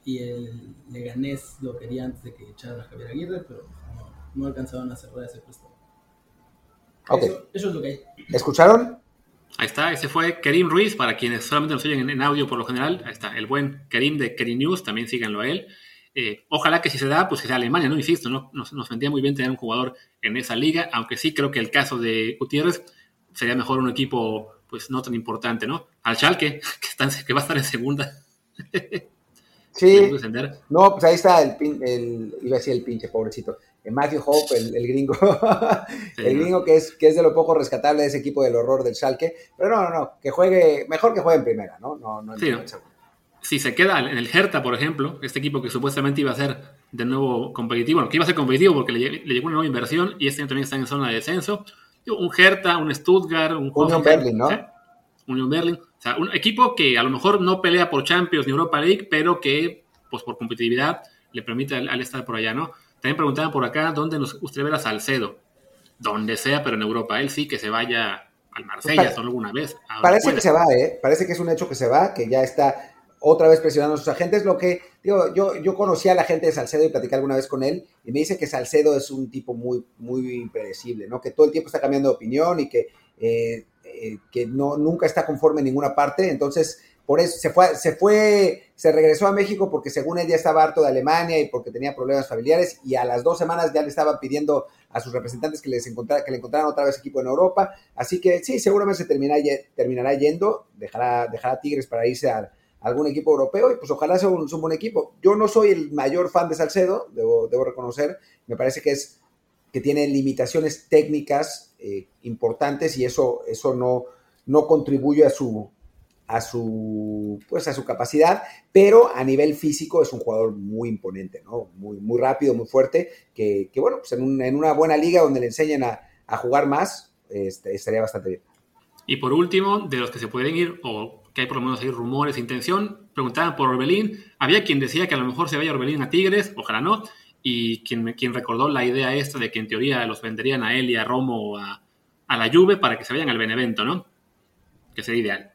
y el Leganés lo quería antes de que echaran a Javier Aguirre, pero no, alcanzaron a cerrar ese préstamo. Eso, eso es lo que hay. ¿Escucharon? Ahí está, ese fue Kerim Ruiz, para quienes solamente nos oyen en, audio por lo general. Ahí está, el buen Kerim de Kerim News, también síganlo a él. Eh, ojalá que si se da, pues que sea Alemania, ¿no? Insisto, ¿no? Nos, nos vendría muy bien tener un jugador en esa liga, aunque sí creo que el caso de Gutiérrez sería mejor un equipo, pues no tan importante, ¿no? Al Schalke, que, que va a estar en segunda. Sí. No, pues ahí está el, el, iba a decir el pinche, pobrecito. Matthew Hope, el, gringo, el gringo que es, que es de lo poco rescatable de ese equipo del horror del Schalke, pero no, no, no, que juegue, mejor que juegue en primera, ¿no? No, no, sí, si se queda en el Hertha, por ejemplo, este equipo que supuestamente iba a ser de nuevo competitivo, bueno, que iba a ser competitivo porque le, llegó una nueva inversión y este año también está en zona de descenso. Un Hertha, un Stuttgart, un Union Berlin, ¿no? Union Berlin. Sea, un equipo que a lo mejor no pelea por Champions ni Europa League, pero que, pues por competitividad, le permite al, estar por allá, ¿no? También preguntaban por acá dónde nos gustaría ver a Salcedo. Donde sea, pero en Europa. Él sí que se vaya al Marsella solo alguna vez. Parece que se va, ¿eh? Parece que es un hecho que se va, que ya está otra vez presionando a sus agentes. Lo que, digo, yo, yo conocí a la gente de Salcedo y platicé alguna vez con él y me dice que Salcedo es un tipo muy, muy impredecible, ¿no? Que todo el tiempo está cambiando de opinión y que, eh, eh, que no, nunca está conforme en ninguna parte. Entonces, por eso se fue, se fue, se regresó a México porque según él ya estaba harto de Alemania y porque tenía problemas familiares y a las dos semanas ya le estaban pidiendo a sus representantes que, les encontrara, que le encontraran otra vez equipo en Europa. Así que sí, seguramente se terminará, terminará yendo, dejará, dejará Tigres para irse a algún equipo europeo y pues ojalá sea un, buen equipo. Yo no soy el mayor fan de Salcedo, debo, debo reconocer, me parece que es que tiene limitaciones técnicas eh, importantes y eso, eso no, no contribuye a su, a su, pues a su capacidad, pero a nivel físico es un jugador muy imponente, ¿no? Muy, muy rápido, muy fuerte, que, bueno, pues en, en, una buena liga donde le enseñan a, a jugar más, este, estaría bastante bien. Y por último, de los que se pueden ir o que hay por lo menos ahí rumores, intención. Preguntaban por Orbelín. Había quien decía que a lo mejor se vaya Orbelín a Tigres, ojalá no. Y quien, quien recordó la idea esta de que en teoría los venderían a él y a Romo o a, la Juve para que se vayan al Benevento, ¿no? Que sería ideal.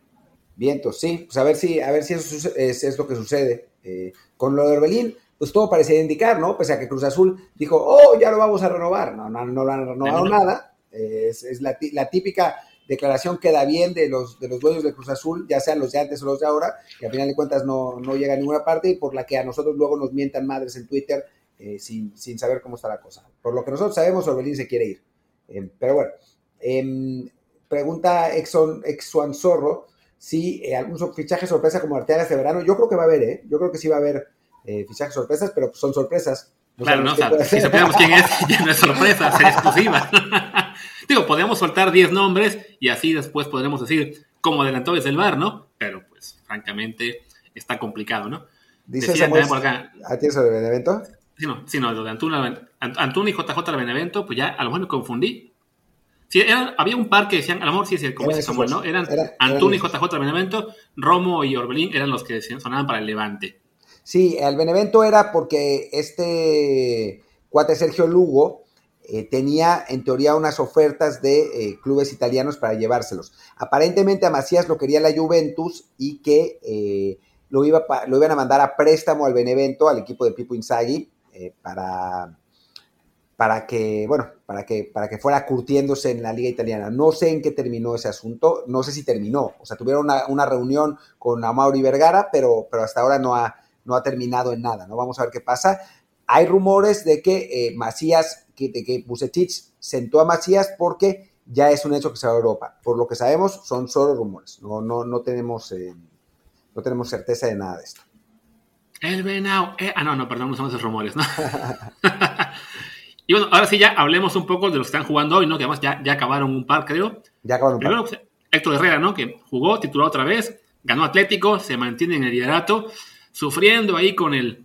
Vientos, sí. Pues a ver si, a ver si eso es, lo que sucede. Eh, con lo de Orbelín, pues todo parecía indicar, ¿no? Pese a que Cruz Azul dijo, oh, ya lo vamos a renovar. No, no, no lo han renovado nada. es, es la, la, típica declaración queda bien de los, de los dueños de Cruz Azul, ya sean los de antes o los de ahora, que a final de cuentas no, no llega a ninguna parte y por la que a nosotros luego nos mientan madres en Twitter eh, sin, sin, saber cómo está la cosa. Por lo que nosotros sabemos, Orbelín se quiere ir. Eh, pero bueno, eh, pregunta Exxon, Exxon Zorro si eh, algún fichaje sorpresa como Arteaga este verano. Yo creo que va a haber, ¿eh? Yo creo que sí va a haber fichajes sorpresas, pero son sorpresas. claro, no, o si sabemos quién es, ya no es sorpresa, es exclusiva. Digo, podemos soltar 10 nombres y así después podremos decir cómo adelantó desde el bar, ¿no? Pero pues, francamente, está complicado, ¿no? Dice Samuel. ¿A ti sobre Benevento? Sí, no, sí, no, lo de Antuna, y JJ de Benevento, pues ya a lo mejor me confundí. Sí, había un par que decían, a lo mejor sí, como dice Samuel, ¿no? Eran era, y JJ de Benevento, Romo y Orbelín eran los que sonaban para el Levante. Sí, el Benevento era porque este cuate Sergio Lugo eh, tenía en teoría unas ofertas de eh, clubes italianos para llevárselos. Aparentemente a Macías lo quería la Juventus y que eh, lo, iba, lo iban a mandar a préstamo al Benevento, al equipo de Pipo Inzaghi, para, para, que, bueno, para, que, para que fuera curtiéndose en la liga italiana. No sé en qué terminó ese asunto, no sé si terminó. O sea, tuvieron una, reunión con Amauri Vergara, pero, pero hasta ahora no ha, no ha terminado en nada. ¿no? Vamos a ver qué pasa. Hay rumores de que Macías de que sentó a Macías porque ya es un hecho que se va a Europa. Por lo que sabemos, son solo rumores. No, no, no, tenemos, eh, no tenemos certeza de nada de esto. El Venao. Eh, ah, no, no, perdón, no son esos rumores, ¿no? y bueno, ahora sí ya hablemos un poco de los que están jugando hoy, ¿no? Que además ya, ya acabaron un par, creo. Ya acabaron un par. Primero, Héctor Herrera, ¿no? Que jugó, tituló otra vez, ganó Atlético, se mantiene en el liderato, sufriendo ahí con el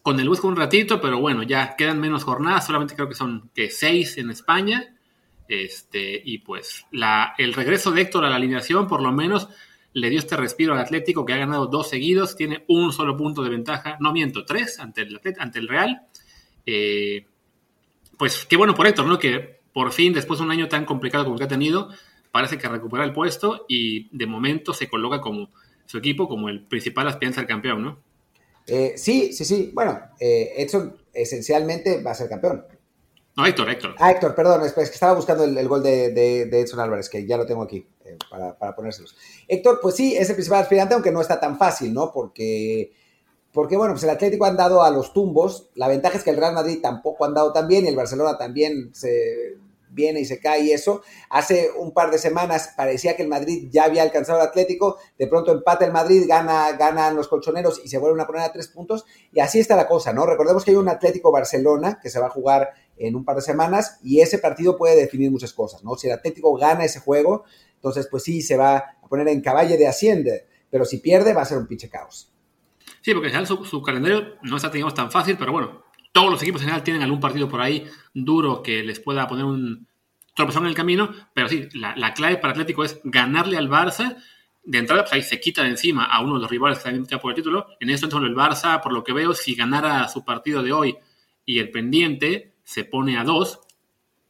con el Huesca un ratito, pero bueno, ya quedan menos jornadas, solamente creo que son que seis en España. Este, y pues la, el regreso de Héctor a la alineación, por lo menos, le dio este respiro al Atlético, que ha ganado dos seguidos, tiene un solo punto de ventaja, no miento, tres ante el, ante el Real. Eh, pues qué bueno por Héctor, ¿no? Que por fin, después de un año tan complicado como el que ha tenido, parece que recupera el puesto y de momento se coloca como su equipo como el principal aspirante al campeón, ¿no? Eh, sí, sí, sí. Bueno, eh, Edson esencialmente va a ser campeón. No, Héctor, Héctor. Ah, Héctor, perdón, es, que estaba buscando el, gol de, de, Edson Álvarez, que ya lo tengo aquí eh, para, ponérselos. Héctor, pues sí, es el principal aspirante, aunque no está tan fácil, ¿no? Porque, porque, bueno, pues el Atlético han dado a los tumbos. La ventaja es que el Real Madrid tampoco han dado tan bien y el Barcelona también se viene y se cae y eso. Hace un par de semanas parecía que el Madrid ya había alcanzado el Atlético, de pronto empata el Madrid, gana, ganan los colchoneros y se vuelven a poner a tres puntos y así está la cosa, ¿no? Recordemos que hay un Atlético Barcelona que se va a jugar en un par de semanas y ese partido puede definir muchas cosas, ¿no? Si el Atlético gana ese juego, entonces pues sí, se va a poner en caballo de Hacienda, pero si pierde va a ser un pinche caos. Sí, porque en general su, calendario no está, digamos, tan fácil, pero bueno, todos los equipos en general tienen algún partido por ahí duro que les pueda poner un tropezón en el camino, pero sí, la, la clave para Atlético es ganarle al Barça. De entrada, pues ahí se quita de encima a uno de los rivales que están por el título. En esto, entonces, el Barça, por lo que veo, si ganara su partido de hoy y el pendiente, se pone a dos,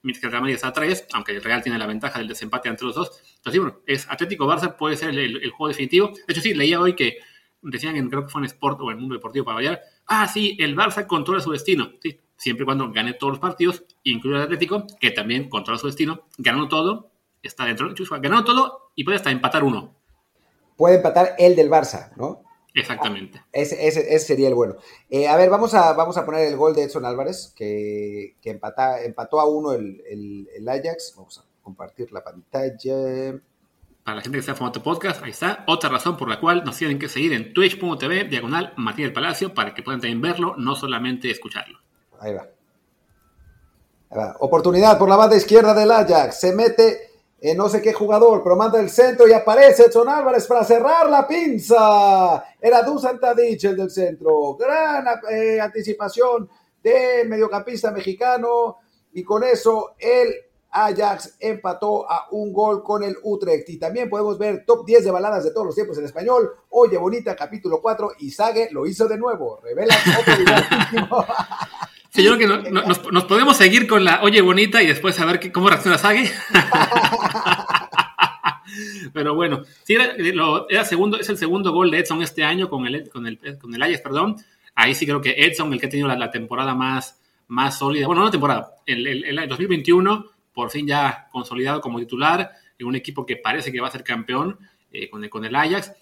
mientras que el Real Madrid está a aunque el Real tiene la ventaja del desempate entre los dos. Entonces, bueno, es Atlético-Barça puede ser el, juego definitivo. De hecho, sí, leía hoy que decían, en, creo que fue en Sport o en el Mundo Deportivo para variar, ah, sí, el Barça controla su destino. Sí, siempre y cuando gane todos los partidos, incluido el Atlético, que también controla su destino, ganando todo, está dentro, ganando todo y puede hasta empatar uno. Puede empatar el del Barça, ¿no? Exactamente. Ah, ese, ese, ese, sería el bueno. Eh, a ver, vamos a, vamos a poner el gol de Edson Álvarez, que, que empata, empató a uno el, el, el, Ajax. Vamos a compartir la pantalla. Para la gente que está en formato podcast, ahí está. Otra razón por la cual nos tienen que seguir en twitch.tv, diagonal Martín del Palacio, para que puedan también verlo, no solamente escucharlo. Ahí va. Ahí va. Oportunidad por la banda izquierda del Ajax. Se mete eh, no sé qué jugador, pero manda el centro y aparece Edson Álvarez para cerrar la pinza. Era Dusan Tadic el del centro. Gran eh, anticipación del mediocampista mexicano. Y con eso el Ajax empató a un gol con el Utrecht. Y también podemos ver top 10 de baladas de todos los tiempos en español. Oye, bonita, capítulo 4. Y Sage lo hizo de nuevo. Revela otro Sí, yo creo que no, no, nos, nos, podemos seguir con la oye bonita y después saber que, cómo reacciona Sage. Pero bueno, sí, era, lo, era, segundo, es el segundo gol de Edson este año con el, con el, con el Ajax, perdón. Ahí sí creo que Edson, el que ha tenido la, la temporada más, más sólida, bueno, no la temporada, el, el, el 2021, por fin ya consolidado como titular en un equipo que parece que va a ser campeón eh, con, el, con el Ajax.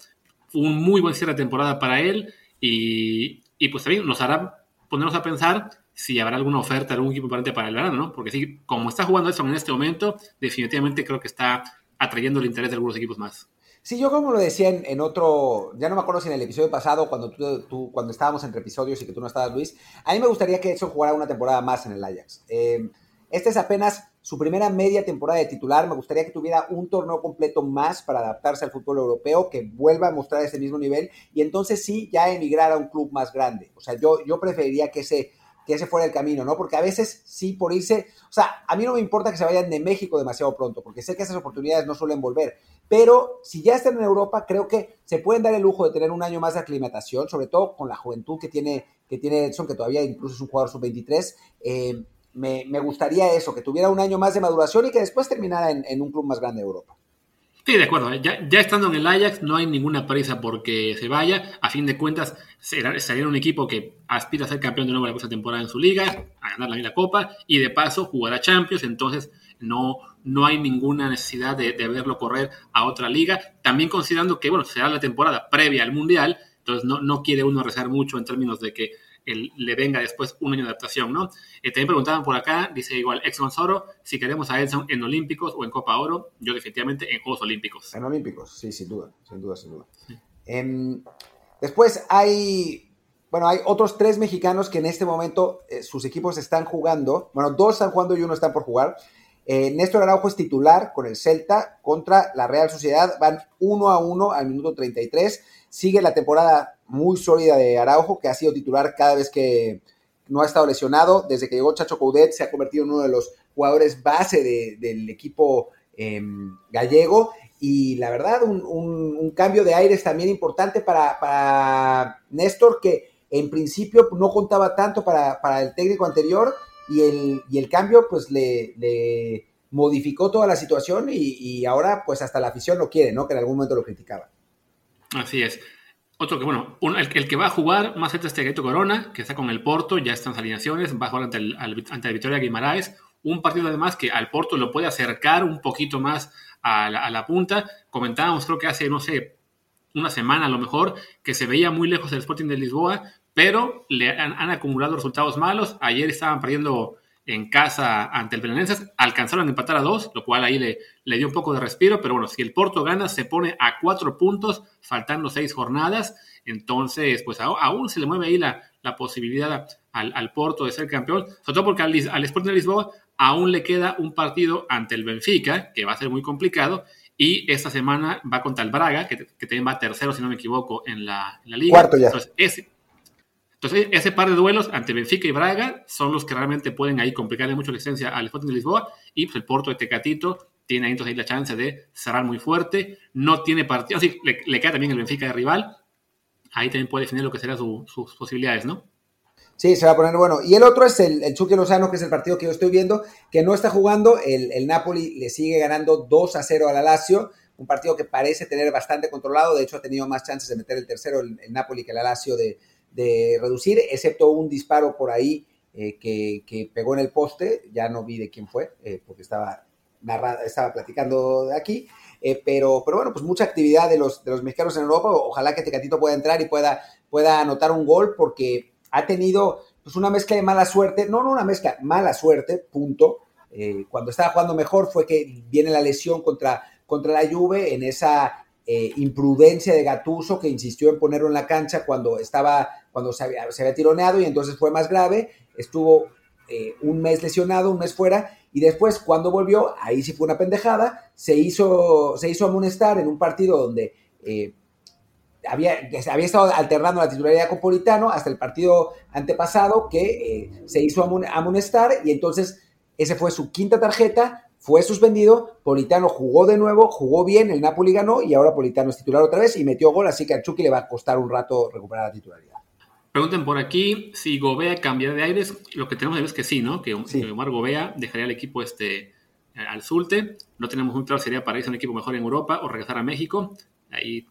Fue un muy buen cierre de temporada para él y, y pues también nos hará ponernos a pensar si habrá alguna oferta algún equipo importante para el verano, ¿no? Porque sí, como está jugando Edson en este momento, definitivamente creo que está atrayendo el interés de algunos equipos más. Sí, yo como lo decía en, en, otro, ya no me acuerdo si en el episodio pasado, cuando tú, tú, cuando estábamos entre episodios y que tú no estabas, Luis, a mí me gustaría que Edson jugara una temporada más en el Ajax. Eh, esta es apenas su primera media temporada de titular. Me gustaría que tuviera un torneo completo más para adaptarse al fútbol europeo, que vuelva a mostrar ese mismo nivel y entonces sí ya emigrar a un club más grande. O sea, yo, yo preferiría que ese que ese fuera el camino, ¿no? Porque a veces sí por irse, o sea, a mí no me importa que se vayan de México demasiado pronto, porque sé que esas oportunidades no suelen volver, pero si ya están en Europa, creo que se pueden dar el lujo de tener un año más de aclimatación, sobre todo con la juventud que tiene, que tiene Edson, que todavía incluso es un jugador sub-23. Eh, me, gustaría eso, que tuviera un año más de maduración y que después terminara en un club más grande de Europa. Sí, de acuerdo. Ya, ya, estando en el Ajax, no hay ninguna prisa porque se vaya. A fin de cuentas, sería un equipo que aspira a ser campeón de nuevo la próxima temporada en su liga, a ganar la, la Copa y de paso jugar a Champions. Entonces, no, no hay ninguna necesidad de, de, verlo correr a otra liga. También considerando que, bueno, será la temporada previa al Mundial, entonces no, no quiere uno rezar mucho en términos de que el, le venga después un año de adaptación, ¿no? Eh, también preguntaban por acá, dice igual ex Gonzoro, si queremos a Edson en Olímpicos o en Copa Oro, yo definitivamente en Juegos Olímpicos. En Olímpicos, sí, sin duda, sin duda, sin duda. Sí. Eh, después hay, bueno, hay otros tres mexicanos que en este momento eh, sus equipos están jugando, bueno, dos están jugando y uno está por jugar. Eh, Néstor Araujo es titular con el Celta contra la Real Sociedad. Van uno a uno al minuto 33. Sigue la temporada muy sólida de Araujo, que ha sido titular cada vez que no ha estado lesionado. Desde que llegó Chacho Coudet se ha convertido en uno de los jugadores base de, del equipo eh, gallego. Y la verdad, un, un, un, cambio de aires también importante para, para, Néstor, que en principio no contaba tanto para, para el técnico anterior. Y el, y el cambio, pues le, le, modificó toda la situación y, y ahora, pues hasta la afición lo quiere, ¿no? Que en algún momento lo criticaba. Así es. Otro que, bueno, un, el, que va a jugar más alto este Gaito Corona, que está con el Porto, ya están las alineaciones, va a jugar ante el, ante el Victoria Guimaraes. Un partido además que al Porto lo puede acercar un poquito más a la, la punta. Comentábamos, creo que hace, no sé, una semana a lo mejor, que se veía muy lejos del Sporting de Lisboa, pero le han acumulado resultados malos. Ayer estaban perdiendo en casa ante el Belenenses, alcanzaron a empatar a dos, lo cual ahí le, le, dio un poco de respiro, pero bueno, si el Porto gana, se pone a cuatro puntos, faltando seis jornadas, entonces, pues aún se le mueve ahí la, la posibilidad al, al, Porto de ser campeón, sobre todo porque al, al Sporting de Lisboa aún le queda un partido ante el Benfica, que va a ser muy complicado, Y esta semana va contra el Braga, que, también va tercero, si no me equivoco, en la, liga. Cuarto ya. Entonces ese, entonces, ese par de duelos ante Benfica y Braga son los que realmente pueden ahí complicarle mucho la existencia al Sporting de Lisboa. Y pues, el Porto de Tecatito tiene ahí entonces ahí la chance de cerrar muy fuerte. No tiene partido, sí, le, le queda también el Benfica de rival. Ahí también puede definir lo que serán sus posibilidades, ¿no? Sí, se va a poner bueno. Y el otro es el, el Lozano, que es el partido que yo estoy viendo, que no está jugando. El, el Napoli le sigue ganando 2 a 0 al Lazio. Un partido que parece tener bastante controlado. De hecho, ha tenido más chances de meter el tercero el, Napoli que el Lazio de, de, reducir, excepto un disparo por ahí eh, que, que, pegó en el poste. Ya no vi de quién fue, eh, porque estaba, narrada, estaba platicando de aquí. Eh, pero, pero bueno, pues mucha actividad de los, de los mexicanos en Europa. Ojalá que Tecatito pueda entrar y pueda, pueda anotar un gol, porque ha tenido pues una mezcla de mala suerte, no, no una mezcla, mala suerte, punto. Cuando estaba jugando mejor fue que viene la lesión contra, contra la Juve en esa imprudencia de Gatuso que insistió en ponerlo en la cancha cuando estaba, cuando se había, se había tironeado y entonces fue más grave, estuvo eh, un mes lesionado, un mes fuera, y después cuando volvió, ahí sí fue una pendejada, se hizo, se hizo amonestar en un partido donde había, había estado alternando la titularidad con Politano hasta el partido antepasado que eh, se hizo amonestar y entonces ese fue su quinta tarjeta, fue suspendido, Politano jugó de nuevo, jugó bien, el Napoli ganó y ahora Politano es titular otra vez y metió gol, así que a Chucky le va a costar un rato recuperar la titularidad. Pregunten por aquí si Gobea cambiaría de aires. Lo que tenemos es que sí, ¿no? Que, Omar Gobea dejaría el equipo este, al Zulte. No tenemos muy claro si sería para irse a un equipo mejor en Europa o regresar a México. Ahí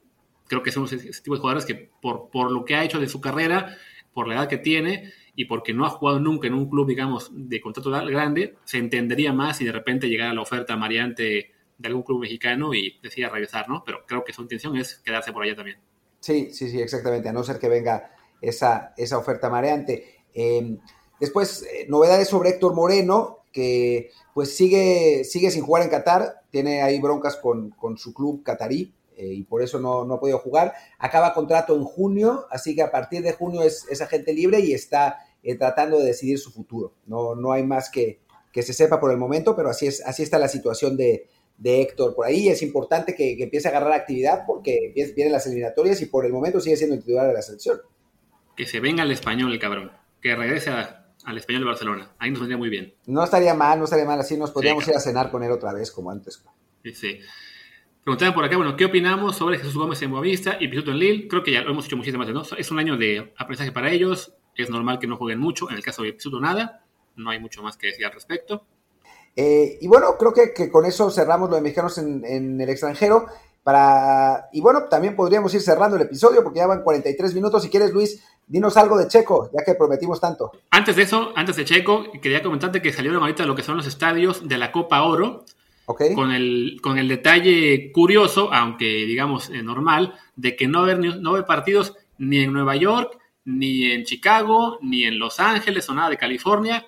creo que son ese, tipo de jugadores que por, por lo que ha hecho de su carrera, por la edad que tiene y porque no ha jugado nunca en un club, digamos, de contrato grande, se entendería más si de repente llegara la oferta mareante de algún club mexicano y decida regresar, ¿no? Pero creo que su intención es quedarse por allá también. Sí, sí, sí, exactamente, a no ser que venga esa, esa oferta mareante. Em, después, eh, novedades sobre Héctor Moreno, que pues sigue, sigue sin jugar en Qatar, tiene ahí broncas con, con su club catarí, eh, y por eso no, no, ha podido jugar. Acaba contrato en junio, así que a partir de junio es, es agente libre y está eh, tratando de decidir su futuro. No, no hay más que, que se sepa por el momento, pero así, es, así está la situación de, de Héctor por ahí. Es importante que, que, empiece a agarrar actividad porque vienen las eliminatorias y por el momento sigue siendo el titular de la selección. Que se venga el español, el cabrón. Que regrese al español de Barcelona. Ahí nos vendría muy bien. No estaría mal, no estaría mal. Así nos podríamos ir a cenar con él otra vez, como antes. Sí, sí. Preguntaban por acá, bueno, ¿qué opinamos sobre Jesús Gómez en Boavista y Pisuto en Lille? Creo que ya lo hemos hecho muchísimas veces, ¿no? Es un año de aprendizaje para ellos, es normal que no jueguen mucho, en el caso de Pisuto nada, no hay mucho más que decir al respecto. Eh, y bueno, creo que, que, con eso cerramos lo de mexicanos en, en, el extranjero. Para... Y bueno, también podríamos ir cerrando el episodio porque ya van 43 minutos. Si quieres, Luis, dinos algo de Checo, ya que prometimos tanto. Antes de eso, antes de Checo, quería comentarte que salieron ahorita lo que son los estadios de la Copa Oro. Con, el, con el detalle curioso, aunque digamos eh, normal, de que no haber, no haber partidos ni en Nueva York, ni en Chicago, ni en Los Ángeles o nada de California.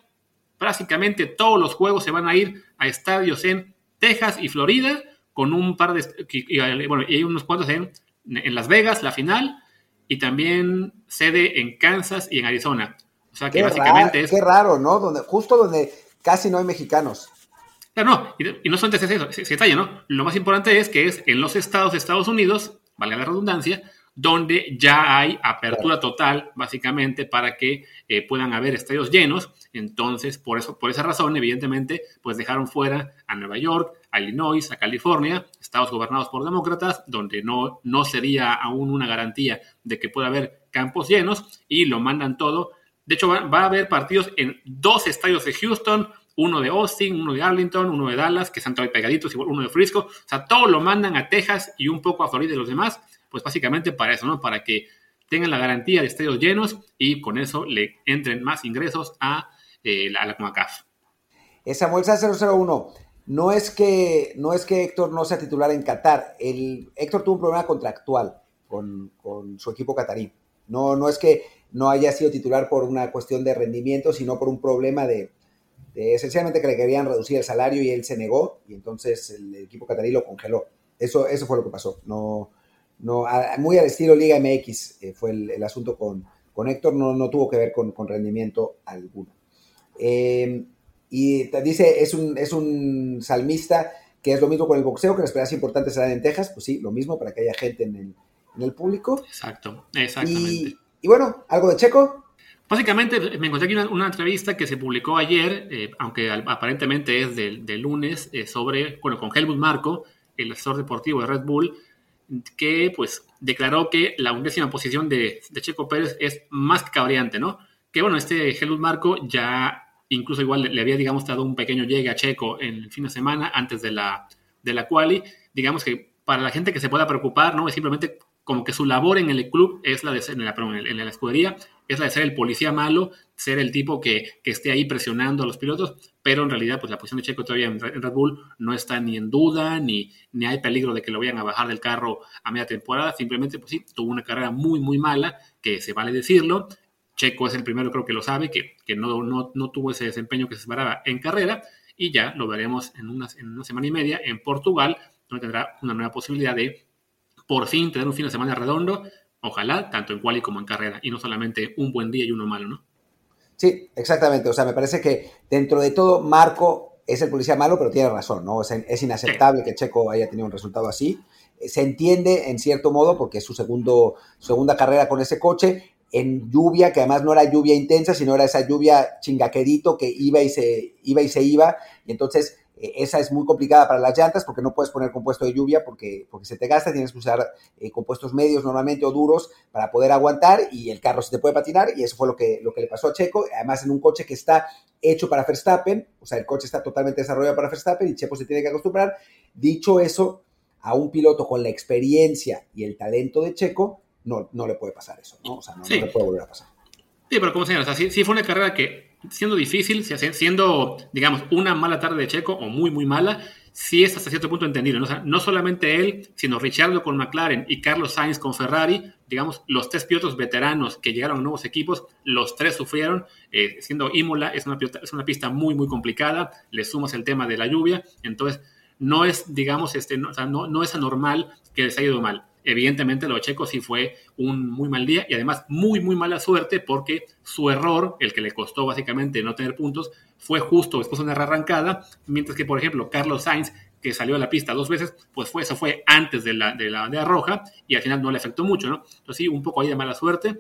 Prácticamente todos los juegos se van a ir a estadios en Texas y Florida, con un par de. Y, bueno, y unos cuantos en, en Las Vegas, la final, y también sede en Kansas y en Arizona. O sea que básicamente es. Qué raro, ¿no? Donde, justo donde casi no hay mexicanos. Claro, no, y, no solamente es eso, se, se ¿no? Lo más importante es que es en los estados de Estados Unidos, valga la redundancia, donde ya hay apertura total, básicamente, para que eh, puedan haber estadios llenos. Entonces, por, eso, por esa razón, evidentemente, pues dejaron fuera a Nueva York, a Illinois, a California, estados gobernados por demócratas, donde no, no sería aún una garantía de que pueda haber campos llenos, y lo mandan todo. De hecho, va, a haber partidos en dos estadios de Houston, uno de Austin, uno de Arlington, uno de Dallas, que están todos pegaditos, igual uno de Frisco. O sea, todo lo mandan a Texas y un poco a Florida y los demás, pues básicamente para eso, ¿no? Para que tengan la garantía de estadios llenos y con eso le entren más ingresos a eh, la, CONCACAF. Samuel 001. No es, que, no es que Héctor no sea titular en Qatar. El, Héctor tuvo un problema contractual con, con su equipo catarí. No, no es que no haya sido titular por una cuestión de rendimiento, sino por un problema de, esencialmente que le querían reducir el salario y él se negó y entonces el equipo catarí lo congeló. Eso, eso fue lo que pasó. No, no, muy al estilo Liga MX eh, fue el, asunto con, con Héctor, no, no tuvo que ver con, con rendimiento alguno. Eh, y te dice, es un, es un salmista que es lo mismo con el boxeo, que las peleas importantes serán en Texas, pues sí, lo mismo para que haya gente en el, en el público. Exacto, exactamente. Y, y bueno, ¿algo de Checo? Básicamente me encontré aquí una, una entrevista que se publicó ayer, eh, aunque al, aparentemente es del de lunes, eh, sobre, bueno, con Helmut Marco, el asesor deportivo de Red Bull, que pues declaró que la undécima posición de, de Checo Pérez es más que cabreante, ¿no? Que bueno, este Helmut Marco ya incluso igual le, había, digamos, dado un pequeño llegue a Checo en el fin de semana antes de la, de la quali. Digamos que para la gente que se pueda preocupar, ¿no? Es simplemente como que su labor en el club es la de ser, en la, perdón, en la escudería, es la de ser el policía malo, ser el tipo que, que, esté ahí presionando a los pilotos, pero en realidad pues la posición de Checo todavía en, Red Bull no está ni en duda, ni, ni hay peligro de que lo vayan a bajar del carro a media temporada, simplemente pues sí, tuvo una carrera muy muy mala, que se vale decirlo, Checo es el primero creo que lo sabe, que, que no, no, no tuvo ese desempeño que se esperaba en carrera, y ya lo veremos en una, en una semana y media en Portugal, donde tendrá una nueva posibilidad de por fin tener un fin de semana redondo, ojalá, tanto en quali como en carrera, y no solamente un buen día y uno malo, ¿no? Sí, exactamente. O sea, me parece que dentro de todo, Marco es el policía malo, pero tiene razón, ¿no? Es, es inaceptable sí. que Checo haya tenido un resultado así. Se entiende en cierto modo porque es su segundo, segunda carrera con ese coche en lluvia, que además no era lluvia intensa, sino era esa lluvia chingaquerito que iba y se iba y se iba, y entonces eh, esa es muy complicada para las llantas porque no puedes poner compuesto de lluvia porque, porque se te gasta, tienes que usar eh, compuestos medios normalmente o duros para poder aguantar y el carro se te puede patinar y eso fue lo que, lo que le pasó a Checo, además en un coche que está hecho para Verstappen, o sea, el coche está totalmente desarrollado para Verstappen y Checo se tiene que acostumbrar. Dicho eso, a un piloto con la experiencia y el talento de Checo, no, no le puede pasar eso, ¿no? O sea, no, sí. no le puede volver a pasar. Sí, pero como señores, así, sí fue una carrera que siendo difícil, siendo, digamos, una mala tarde de Checo o muy, muy mala, sí es hasta cierto punto entendido. ¿no? O sea, no solamente él, sino Richardo con McLaren y Carlos Sainz con Ferrari, digamos, los tres pilotos veteranos que llegaron a nuevos equipos, los tres sufrieron, eh, siendo Imola, es una, es una pista muy, muy complicada, le sumas el tema de la lluvia, entonces no es, digamos, este, no, o sea, no, no es anormal que les haya ido mal evidentemente lo de Checo sí fue un muy mal día y además muy, muy mala suerte porque su error, el que le costó básicamente no tener puntos, fue justo después de una arrancada, mientras que, por ejemplo, Carlos Sainz, que salió a la pista dos veces, pues fue, eso fue antes de la, de la bandera roja y al final no le afectó mucho, ¿no? Entonces sí, un poco ahí de mala suerte.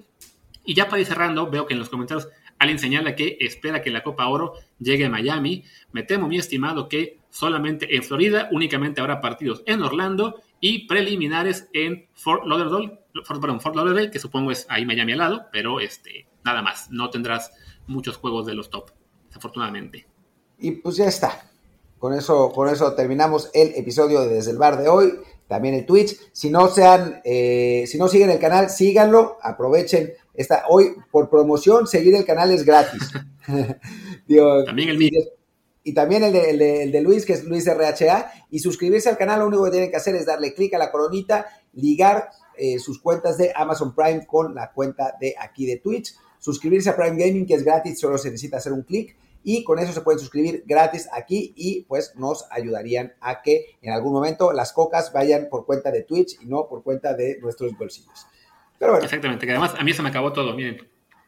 Y ya para ir cerrando, veo que en los comentarios alguien señala que espera que la Copa Oro llegue a Miami. Me temo, mi estimado, que solamente en Florida únicamente habrá partidos en Orlando y preliminares en Fort Lauderdale, Fort, perdón, Fort Lauderdale, que supongo es ahí Miami al lado, pero este, nada más, no tendrás muchos juegos de los top, desafortunadamente. Y pues ya está. Con eso, con eso terminamos el episodio de Desde el Bar de hoy. También el Twitch. Si no sean, eh, si no siguen el canal, síganlo, aprovechen. Esta, hoy, por promoción, seguir el canal es gratis. Digo, También el mío y también el de, el, de, Luis, que es Luis RHA, y suscribirse al canal, lo único que tienen que hacer es darle clic a la coronita, ligar eh, sus cuentas de Amazon Prime con la cuenta de aquí de Twitch, suscribirse a Prime Gaming, que es gratis, solo se necesita hacer un clic, y con eso se pueden suscribir gratis aquí y pues nos ayudarían a que en algún momento las cocas vayan por cuenta de Twitch y no por cuenta de nuestros bolsillos. Pero bueno. Exactamente, que además a mí se me acabó todo, miren,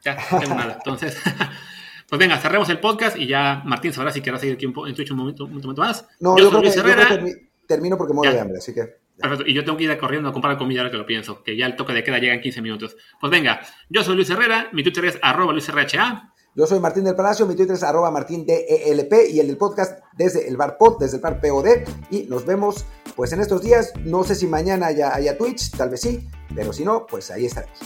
ya tengo nada, entonces... Pues venga, cerremos el podcast y ya Martín sabrá si querrá seguir aquí en Twitch un momento, un momento más. No, yo, yo, creo que, Herrera, yo creo que, termino porque muero de hambre, así que... Perfecto. Y yo tengo que ir corriendo a comprar comida ahora que lo pienso, que ya el toque de queda llega en 15 minutos. Pues venga, yo soy Luis Herrera, mi Twitter es arroba LuisRHA. Yo soy Martín del Palacio, mi Twitter es arroba martindelp y el del podcast desde el bar pod, desde el bar POD. Y nos vemos pues en estos días. No sé si mañana haya, haya Twitch, tal vez sí, pero si no, pues ahí estaremos.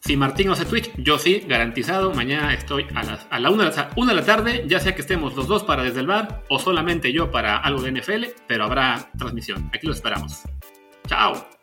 Si Martín no hace Twitch, yo sí, garantizado. Mañana estoy a, las, la 1 de, una de la tarde, ya sea que estemos los dos para desde el bar o solamente yo para algo de NFL, pero habrá transmisión. Aquí lo esperamos. Chao.